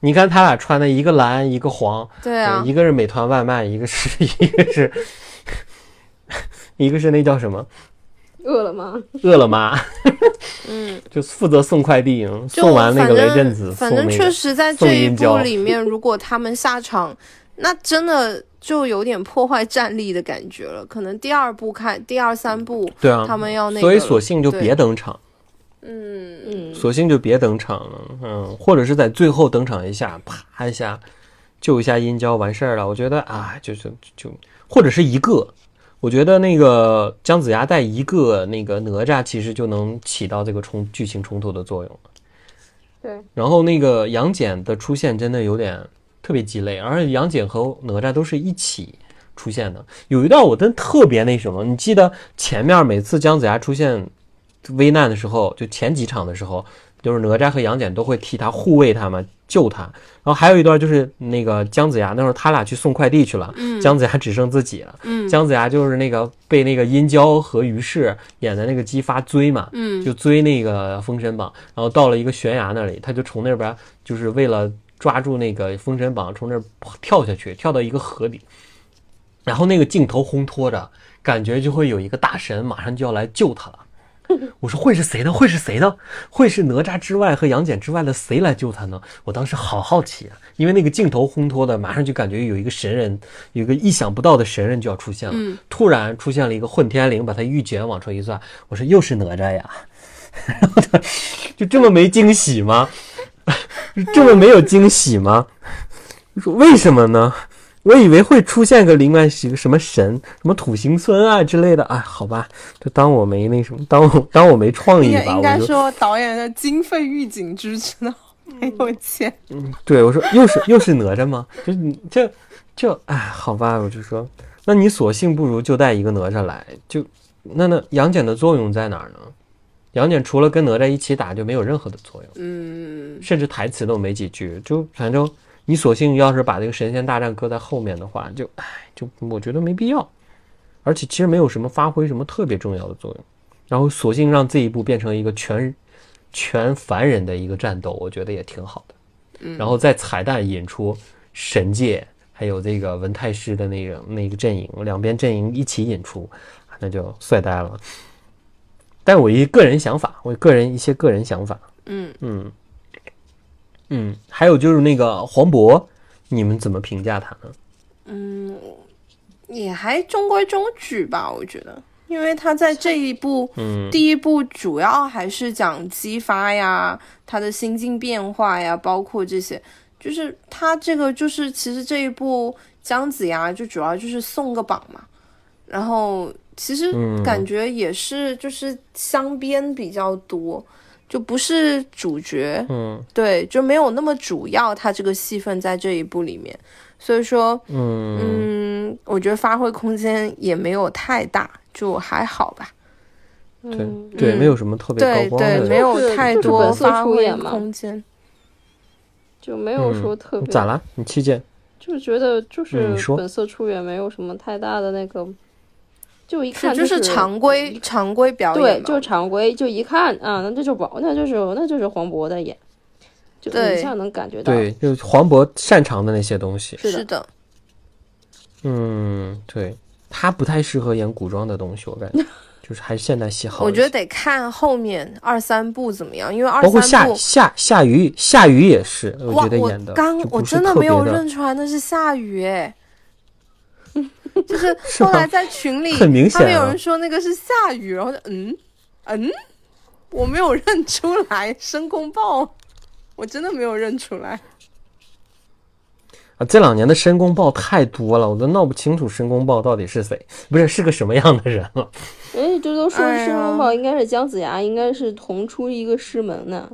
你看他俩穿的一个蓝一个黄，对啊。呃，一个是美团外卖，一个是一个是 一个是那叫什么？饿了吗？饿了吗，嗯，就负责送快递，送完那个雷震子，反正确实在这一部里面，如果他们下场，那真的就有点破坏战力的感觉了。可能第二部看第二三部，对啊，他们要那个所以索性就别登场，嗯嗯，索性就别登场了，嗯，或者是在最后登场一下，啪一下救一下殷郊完事儿了。我觉得啊，就是就或者是一个，我觉得那个姜子牙带一个那个哪吒，其实就能起到这个冲剧情冲突的作用。对，然后那个杨戬的出现真的有点特别鸡肋，而且杨戬和哪吒都是一起出现的。有一段我真特别那什么，你记得前面每次姜子牙出现危难的时候，就前几场的时候，就是哪吒和杨戬都会替他护卫他嘛，救他。然后还有一段就是那个姜子牙那时候他俩去送快递去了，嗯姜子牙只剩自己了。嗯姜子牙就是那个被那个殷郊和于适演的那个姬发追嘛，嗯就追那个封神榜，然后到了一个悬崖那里，他就从那边就是为了抓住那个封神榜，从那儿跳下去，跳到一个河里，然后那个镜头烘托着，感觉就会有一个大神马上就要来救他了。我说会是谁呢？会是谁呢？会是哪吒之外和杨戬之外的谁来救他呢？我当时好好奇啊，因为那个镜头烘托的，马上就感觉有一个神人，有一个意想不到的神人就要出现了。嗯突然出现了一个混天绫，把他玉卷往出一攥，我说又是哪吒呀，然后他就这么没惊喜吗？这么没有惊喜吗？我说为什么呢？我以为会出现个另外几个什么神，什么土行孙啊之类的。哎，好吧，就当我没那什么，当我当我没创意吧。应该应该说导演的经费预警支持的没有钱，嗯对我说又是又是哪吒吗？就你这就哎，好吧，我就说，那你索性不如就带一个哪吒来，就那那杨戬的作用在哪儿呢？杨戬除了跟哪吒一起打，就没有任何的作用。嗯，甚至台词都没几句，就反正你索性要是把这个神仙大战搁在后面的话，就唉，就我觉得没必要，而且其实没有什么发挥什么特别重要的作用，然后索性让这一部变成一个全全凡人的一个战斗，我觉得也挺好的。然后在彩蛋引出神界还有这个文太师的那个那个阵营，两边阵营一起引出，那就帅呆了。但我一个人想法，我个人一些个人想法，嗯。嗯，嗯，还有就是那个黄渤，你们怎么评价他呢？嗯，也还中规中矩吧，我觉得，因为他在这一部，嗯。第一部主要还是讲激发呀，他的心境变化呀，包括这些，就是他这个就是其实这一部姜子牙就主要就是送个榜嘛，然后其实嗯。感觉也是就是镶边比较多。就不是主角，嗯对，就没有那么主要，他这个戏份在这一部里面，所以说，嗯嗯，我觉得发挥空间也没有太大，就还好吧。对嗯对，嗯没有什么特别对对，高光的。没有就是就是太多发挥出演嘛空间。就没有说嗯特别咋了？你七剑？就是觉得就是本色出演没有什么太大的那个，就一是看就是常规常规表对，演对，就是常规，就一看啊，那这就不，那就是那就是黄渤在演，就一下能感觉到，对，就是黄渤擅长的那些东西。是的，嗯，对，他不太适合演古装的东西，我感觉，就是还是现代戏好。我觉得得看后面二三部怎么样，因为二包括夏三部夏夏雨，夏雨也是，我，我觉得演的我真的没有认出来那是夏雨哎，就是后来在群里很明他们有人说那个是下雨，然后就嗯？嗯，我没有认出来申公豹，我真的没有认出来。啊，这两年的申公豹太多了，我都闹不清楚申公豹到底是谁，不是是个什么样的人了。人家这都说申公豹应该是姜子牙，应该是同出一个师门呢。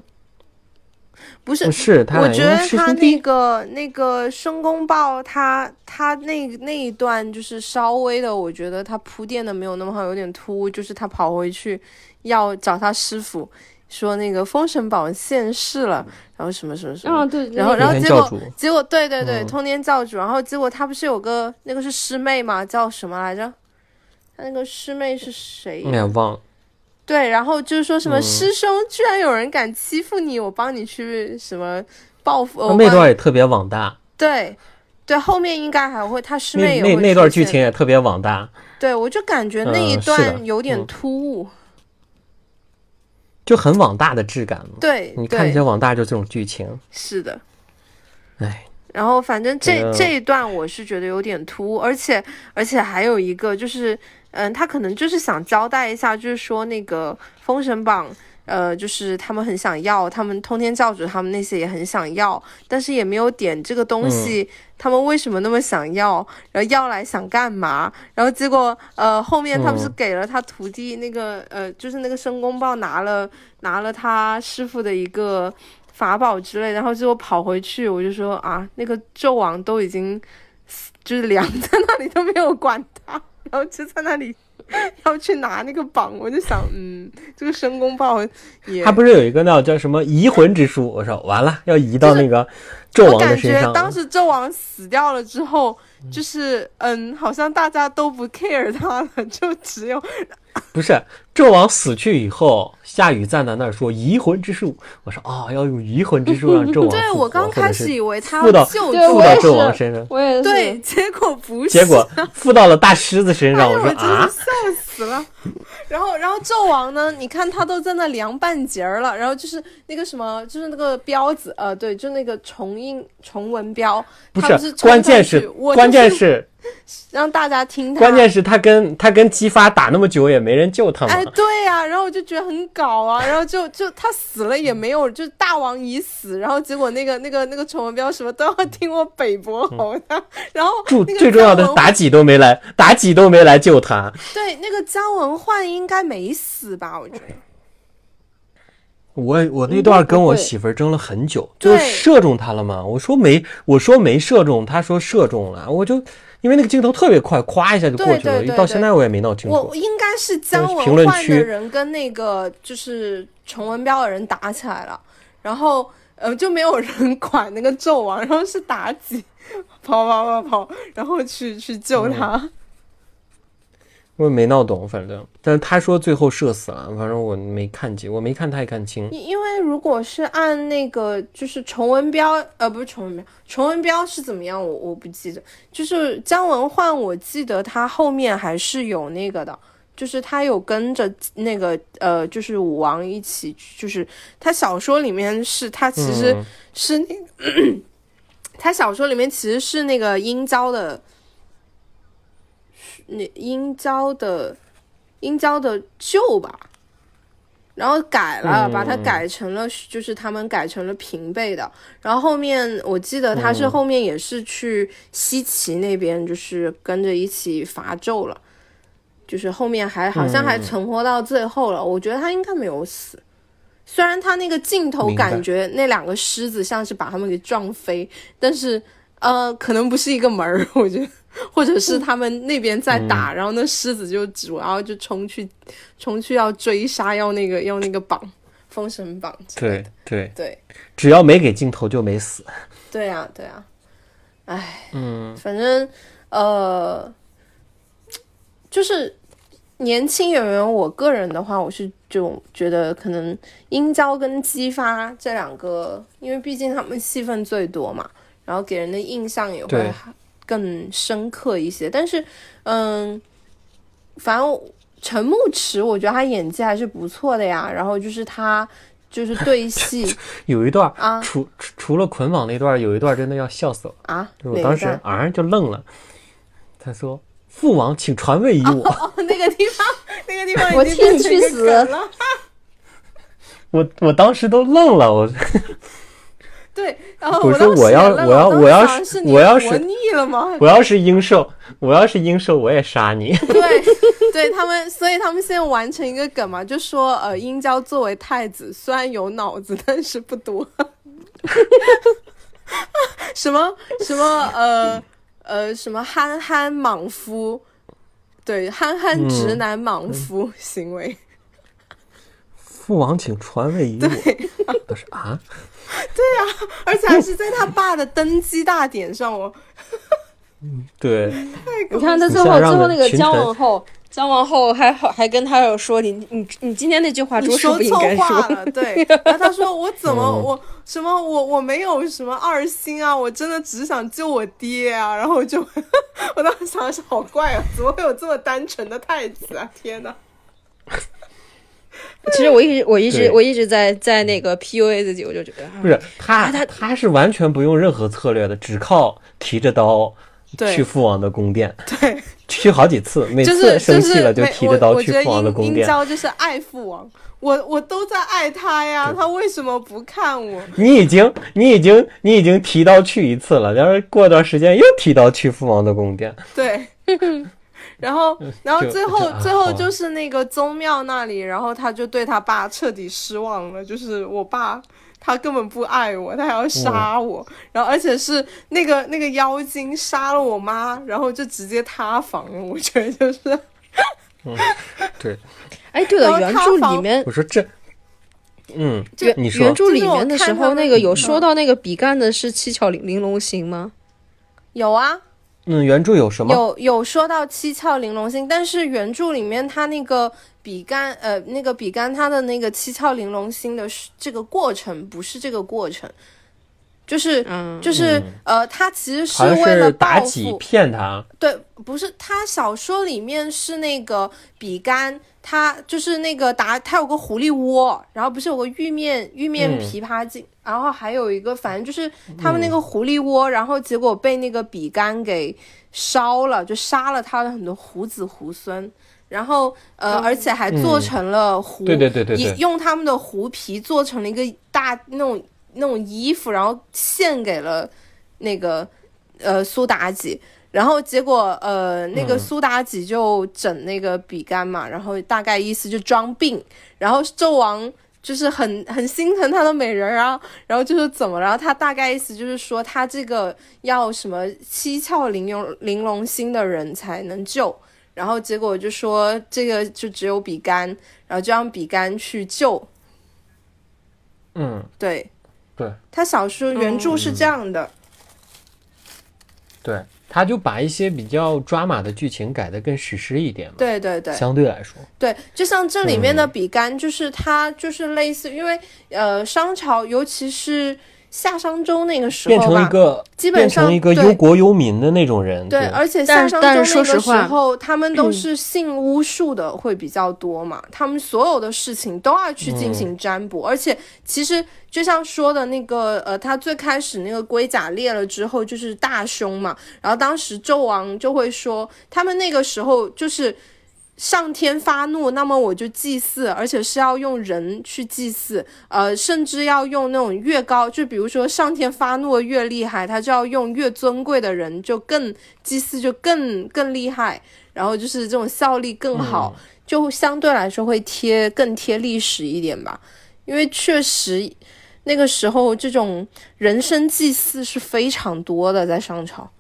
不是不，是他我觉得他那。个那个申公豹他，他那那一段就是稍微的，我觉得他铺垫的没有那么好，有点突兀。就是他跑回去要找他师傅，说那个《封神榜》现世了，然后什么什么什么，啊，对，然后然后结果结果对对对，嗯通天教主，然后结果他不是有个那个是师妹嘛，叫什么来着？他那个师妹是谁呀？哎呀，忘了。对，然后就是说什么、嗯师兄，居然有人敢欺负你，我帮你去什么报复。他那段也特别网大，对对，后面应该还会，他师妹也会那那段剧情也特别网大，对我就感觉那一段有点嗯突兀。就很网大的质感嘛。对，你看一些，网大就这种剧情，是的。哎，然后反正这这一段我是觉得有点突兀，而且而且还有一个就是，嗯，他可能就是想交代一下，就是说那个《封神榜》。呃，就是他们很想要，他们通天教主他们那些也很想要，但是也没有点这个东西，他们为什么那么想要？然后要来想干嘛？然后结果呃后面他不是嗯给了他徒弟那个、呃，就是那个申公豹拿了拿了他师傅的一个法宝之类，然后结果跑回去，我就说啊，那个纣王都已经就是凉在那里都没有管他，然后就在那里 要去拿那个榜，我就想，嗯，这个申公豹也他不是有一个那叫什么移魂之术？我说完了，要移到那个纣王的我感觉身上。当时纣王死掉了之后，就是嗯，好像大家都不 care 他了，就只有 不是纣王死去以后，夏禹站在那儿说移魂之术。我说哦，要用移魂之术让纣王 对我刚开始以为他附到要救对附到纣我也是王身上，我也是，对，结果不是，结果附到了大狮子身上。我说哎我真啊是，笑死了。然后，然后纣王呢？你看他都在那凉半截儿了，然后就是那个什么，就是那个彪子，呃，对，就那个重印重文标，不他是是，关键是我关键就是是 让大家听他，关键是他跟他跟姬发打那么久也没人救他嘛。哎，对呀、然后我就觉得很搞啊，然后就 就他死了也没有，就大王已死，然后结果那个那个那个崇文彪什么都要听我北伯侯的，然后最重要的妲己都没来，妲己都没来救他。对那个姜文焕应该没死吧？我觉得。我我那段跟我媳妇儿争了很久，就对射中他了嘛？我说没，我说没射中，他说射中了，我就因为那个镜头特别快，咵一下就过去了，对对对到现在我也没闹清楚。我应该是姜文焕的人跟那个就是崇文彪的人打起来了，然后呃就没有人管那个纣王，然后是妲己跑跑跑跑，然后去去救他。我也没闹懂，反正，但是他说最后射死了，反正我没看清，我没看太看清。因为如果是按那个就是崇文彪，呃，不是崇文彪，崇文彪是怎么样？我我不记得。就是姜文焕，我记得他后面还是有那个的，就是他有跟着那个呃，就是武王一起，就是他小说里面是他其实是那，他小说里面其实是那个殷郊的，那殷郊的殷郊的舅吧。然后改了，嗯把它改成了，就是他们改成了平辈的。然后后面我记得他是嗯后面也是去西岐那边，就是跟着一起伐纣了，就是后面还好像还嗯存活到最后了。我觉得他应该没有死，虽然他那个镜头感觉那两个狮子像是把他们给撞飞，但是呃，可能不是一个门儿，我觉得，或者是他们那边在打，然后那狮子就主要就冲去冲去要追杀，要那个要那个榜封神榜之类对的。对，对只要没给镜头就没死。对啊对啊，唉，嗯，反正呃，就是年轻演员，我个人的话，我是就觉得可能殷郊跟姬发这两个，因为毕竟他们戏份最多嘛，然后给人的印象也会对更深刻一些。但是，嗯，反正陈牧驰，我觉得他演技还是不错的呀。然后就是他就是对戏 有一段啊除除除了捆绑那段，有一段真的要笑死了。啊，就我当时啊就愣了，他说：“父王，请传位于我。哦，那个地方，那个地方我替你去死。我我当时都愣了，我对，然后我说我要我要我要是我要是腻了吗？我要是鹰兽，我要是鹰兽，我也杀你。对，对他们，所以他们现在完成一个梗嘛，就说呃，殷郊作为太子，虽然有脑子，但是不多。什么什么呃呃什么憨憨莽夫，对，憨憨直男莽夫行为。父王，请传位于我。都是啊，而且还是在他爸的登基大典上哦。对，你看他最后最后那个姜王后，姜王后还好还跟他有说你你你今天那句话你着实说错不应该说。话了，对。然后他说我怎么嗯我什么我我没有什么二心啊，我真的只想救我爹啊。然后我就我当时想的是好怪啊，怎么会有这么单纯的太子啊？天哪！其实我一直我一直我一直在在那个 PUA 自己，我就觉得啊不是他他他是完全不用任何策略的，只靠提着刀去父王的宫殿，对，去好几次，每次生气了就提着刀去父王的宫殷殷殿。郊就是爱父王，我我都在爱他呀，他为什么不看我？你已经你已经你已经提刀去一次了，然后过段时间又提刀去父王的宫殿。对，然后，然后最后最后就是那个宗庙那里，然后他就对他爸彻底失望了，就是我爸他根本不爱我，他还要杀我，然后而且是那个那个妖精杀了我妈，然后就直接塌房了，我觉得就是。对，哎，对了，原著里面我说这，嗯，原你说。原著里面的时候，那个有嗯说到那个比干的是七巧玲玲珑心吗？有啊，嗯，原著有什么？有有说到七窍玲珑心，但是原著里面他那个比干呃那个比干他的那个七窍玲珑心的是这个过程不是这个过程，就是、嗯。就是、嗯。呃他其实是为了是妲报己复，骗他，对，不是他小说里面是那个比干。他就是那个打，他有个狐狸窝，然后不是有个玉面玉面嗯。琵琶精，然后还有一个，反正就是他们那个狐狸窝，然后结果被那个比干给烧了，就杀了他的很多胡子狐孙，然后呃，而且还做成了狐，嗯对对对对。对用他们的狐皮做成了一个大那种那种衣服，然后献给了那个呃苏妲己。然后结果，呃，那个嗯。苏妲己就整那个比干嘛，然后大概意思就装病，然后纣王就是很很心疼他的美人啊，然后就是怎么了，然后他大概意思就是说他这个要什么七窍玲珑玲珑心的人才能救，然后结果就说这个就只有比干，然后就让比干去救，嗯，对对。他小说原著是这样的，对，他就把一些比较抓马的剧情改得更史诗一点嘛，对对对，相对来说，对，就像这里面的嗯。比干，就是他就是类似，因为呃商朝，尤其是夏商周那个时变成一候吧，个基本上变成一个忧国忧民的那种人，对，对，而且夏商周那个时候，他们都是信巫术的会比较多嘛，他们所有的事情都要去进行占卜，而且其实就像说的那个，呃，他最开始那个龟甲裂了之后就是大凶嘛，然后当时纣王就会说，他们那个时候就是。上天发怒，那么我就祭祀，而且是要用人去祭祀，呃，甚至要用那种越高，就比如说上天发怒越厉害，他就要用越尊贵的人，就更祭祀就更更厉害，然后就是这种效力更好，就相对来说会贴更贴历史一点吧。因为确实那个时候这种人生祭祀是非常多的，在商朝。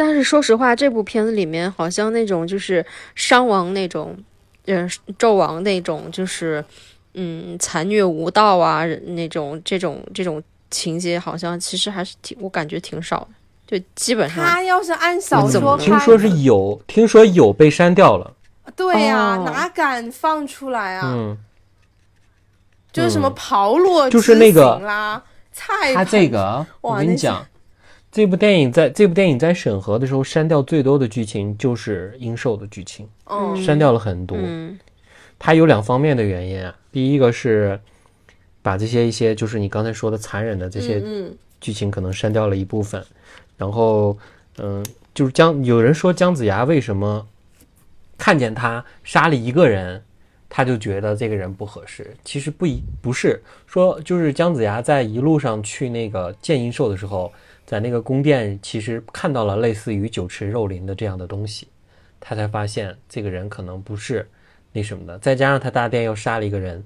但是说实话，这部片子里面好像那种就是商王那种，嗯，纣王那种就是，嗯，残虐无道啊，那种这种这种情节，好像其实还是挺，我感觉挺少的，就基本上他要是按小说拍，听说是有，听说有被删掉了。对呀、哦哪敢放出来啊？嗯，就是什么嗯炮烙就是那个啦，菜他这个，我跟你讲，这部电影在这部电影在审核的时候删掉最多的剧情就是阴兽的剧情，嗯删掉了很多。嗯它有两方面的原因啊，第一个是把这些一些就是你刚才说的残忍的这些嗯剧情可能删掉了一部分，然后嗯，就是姜有人说姜子牙为什么看见他杀了一个人，他就觉得这个人不合适，其实不一不是说就是姜子牙在一路上去那个见阴寿的时候，在那个宫殿其实看到了类似于酒池肉林的这样的东西，他才发现这个人可能不是那什么的，再加上他大殿又杀了一个人，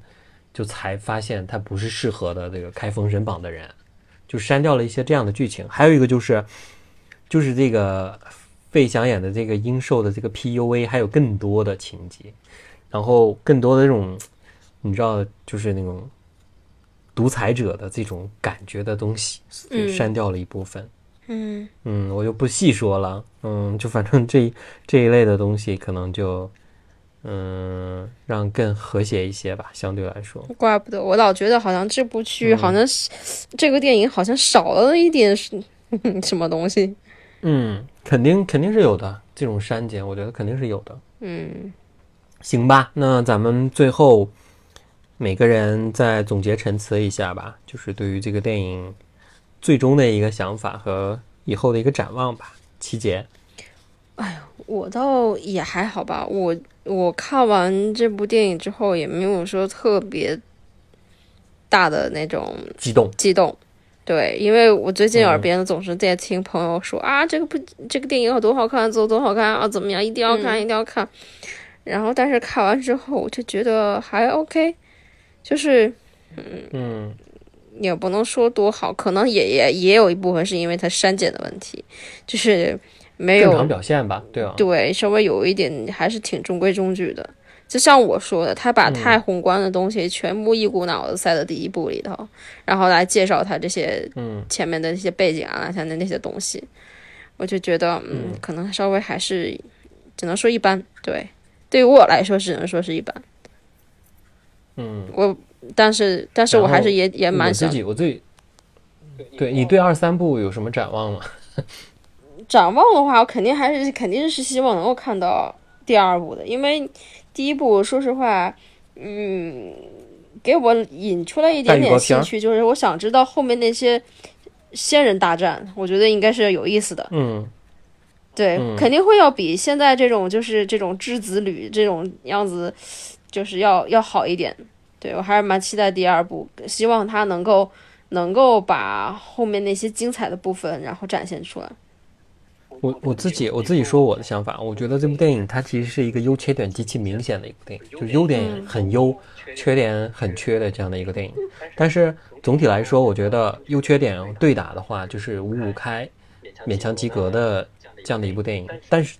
就才发现他不是适合的这个开封神榜的人。就删掉了一些这样的剧情。还有一个就是，就是这个费翔演的这个阴兽的这个 PUA 还有更多的情节，然后更多的这种，你知道，就是那种独裁者的这种感觉的东西，嗯删掉了一部分。嗯嗯，我就不细说了。嗯，就反正这这一类的东西，可能就嗯让更和谐一些吧，相对来说。怪不得我老觉得好像这部剧嗯好像是、这个电影好像少了一点什 什么东西。嗯，肯定肯定是有的，这种删减，我觉得肯定是有的。嗯，行吧，那咱们最后每个人再总结陈词一下吧，就是对于这个电影最终的一个想法和以后的一个展望吧。七姐，我倒也还好吧，我我看完这部电影之后也没有说特别大的那种激动，激动。对，因为我最近嗯耳边总是在听朋友说、啊，这个不，这个电影有多好看，做多好看啊，怎么样，一定要看，嗯一定要看。然后，但是看完之后，我就觉得还 OK，就是嗯也不能说多好，可能也也也有一部分是因为它删减的问题，就是没有正常表现吧，对啊，对，稍微有一点还是挺中规中矩的。就像我说的，他把嗯太宏观的东西全部一股脑的塞到第一部里头，然后来介绍他这些嗯前面的那些背景啊，像那那些东西，我就觉得，嗯，嗯可能稍微还是只能说一般。对，对于我来说只能说是一般。嗯，我，但是但是我还是也也蛮想自己，我自己，对你对二三部有什么展望吗？展望的话，我肯定还是肯定是希望能够看到第二部的，因为第一部说实话，嗯，给我引出来一点点兴趣，就是我想知道后面那些仙人大战，我觉得应该是有意思的。嗯。对，嗯。肯定会要比现在这种就是这种质子旅这种样子，就是要要好一点。对我还是蛮期待第二部，希望它能够能够把后面那些精彩的部分然后展现出来。我我自己我自己说我的想法，我觉得这部电影它其实是一个优缺点极其明显的一部电影，就是优点很优，缺点很缺的这样的一个电影。但是总体来说，我觉得优缺点对打的话，就是五五开，勉强及格的这样的一部电影。但是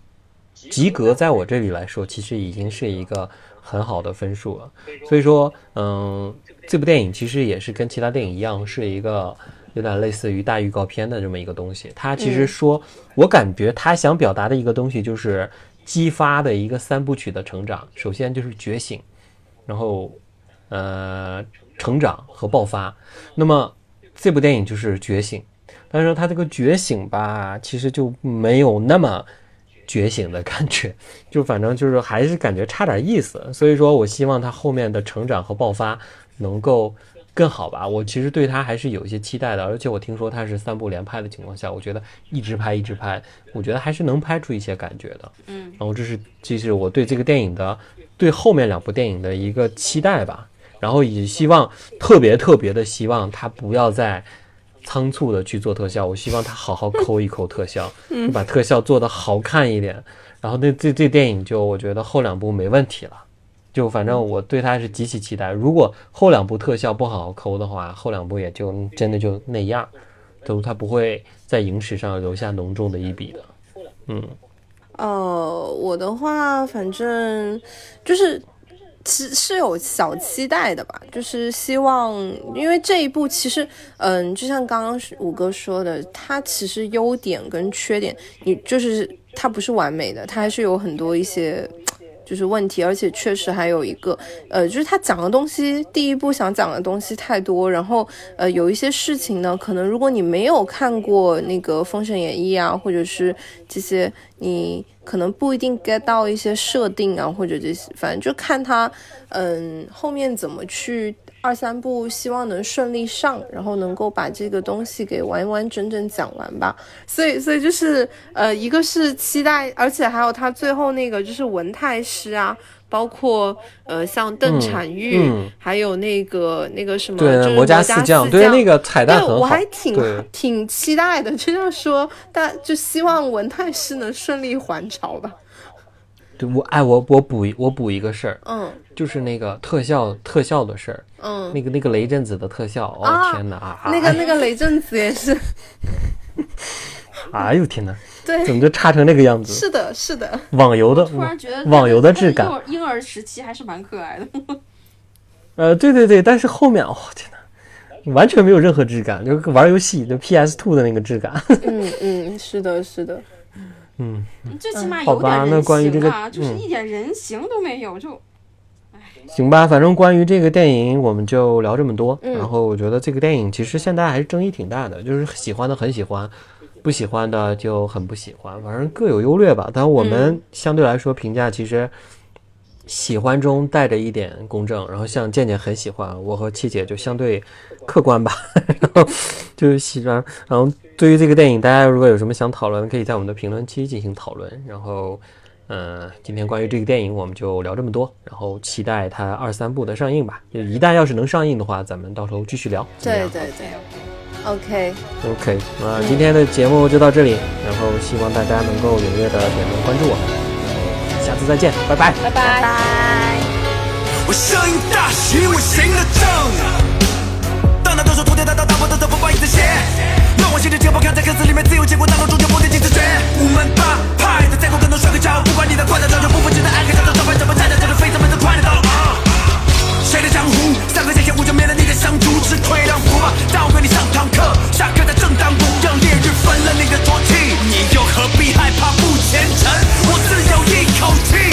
及格在我这里来说，其实已经是一个很好的分数了。所以说，嗯，这部电影其实也是跟其他电影一样，是一个有点类似于大预告片的这么一个东西。它其实说，我感觉他想表达的一个东西就是激发的一个三部曲的成长。首先就是觉醒，然后呃成长和爆发。那么这部电影就是觉醒，但是它这个觉醒吧，其实就没有那么觉醒的感觉，就反正就是还是感觉差点意思。所以说我希望他后面的成长和爆发能够更好吧。我其实对他还是有一些期待的，而且我听说他是三部连拍的情况下，我觉得一直拍一直拍，我觉得还是能拍出一些感觉的。嗯，然后这是这是我对这个电影的对后面两部电影的一个期待吧。然后也希望特别特别的希望他不要再仓促的去做特效，我希望他好好抠一抠特效，就 把特效做得好看一点。然后那这这电影就我觉得后两部没问题了，就反正我对他是极其期待。如果后两部特效不好好抠的话，后两部也就真的就那样，都他不会在影史上留下浓重的一笔的。嗯，呃，我的话，反正就是其是有小期待的吧，就是希望，因为这一部其实，嗯，就像刚刚五哥说的，它其实优点跟缺点，你就是它不是完美的，它还是有很多一些。就是问题，而且确实还有一个，呃，就是他讲的东西，第一步想讲的东西太多，然后，呃，有一些事情呢，可能如果你没有看过那个《封神演义》啊，或者是这些，你可能不一定 get 到一些设定啊，或者这些，反正就看他，嗯，后面怎么去。二三部希望能顺利上，然后能够把这个东西给完完整整讲完吧。所以，所以就是呃，一个是期待，而且还有他最后那个就是文太师啊，包括呃像邓婵玉，还有那个那个什么，对，魔家四将，对那个彩蛋对，我还挺挺期待的，就像说，但就希望文太师能顺利还朝吧。对我哎，我我补我补一个事儿，嗯，就是那个特效特效的事儿，嗯，那个那个雷震子的特效，哦天哪啊，那个那个雷震子也是，哎呦天哪，对，怎么就差成那个样子？是的，是的，网游的，突然觉得网游的质感，婴儿时期还是蛮可爱的。呃，对对对，但是后面，哦天哪，完全没有任何质感，就玩游戏就 PS Two 的那个质感。嗯嗯，是的，是的。嗯，最起码有点人形啊，就是一点人形都没有，就，行吧，反正关于这个电影我们就聊这么多。然后我觉得这个电影其实现在还是争议挺大的，就是喜欢的很喜欢，不喜欢的就很不喜欢，反正各有优劣吧。但我们相对来说评价其实。喜欢中带着一点公正，然后像健健很喜欢，我和七姐就相对客观吧，然后就是喜欢。然后对于这个电影，大家如果有什么想讨论，可以在我们的评论区进行讨论。然后，呃，今天关于这个电影我们就聊这么多，然后期待它二三部的上映吧。就一旦要是能上映的话，咱们到时候继续聊。对对对，OK OK，那今天的节目就到这里，然后希望大家能够踊跃的点赞关注我。下次再见，拜拜，拜拜拜。我声音大，因为我行得正。到哪都是通天大道，大破的都不怕影子斜。让我掀起肩不，看在歌词里面自由结果，大陆主角不听金丝诀。五门八派的再不可能耍个招，不管你的快刀斩绝，不服只能挨个战斗，招牌怎么战的这是废，怎么都快的到了。谁的江湖？三个剑期我就灭了你的香烛吃亏，让活吧！让我给你上堂课，下课在正当午，让烈日焚了你的浊气。你又何必害怕负前尘？我自。OT.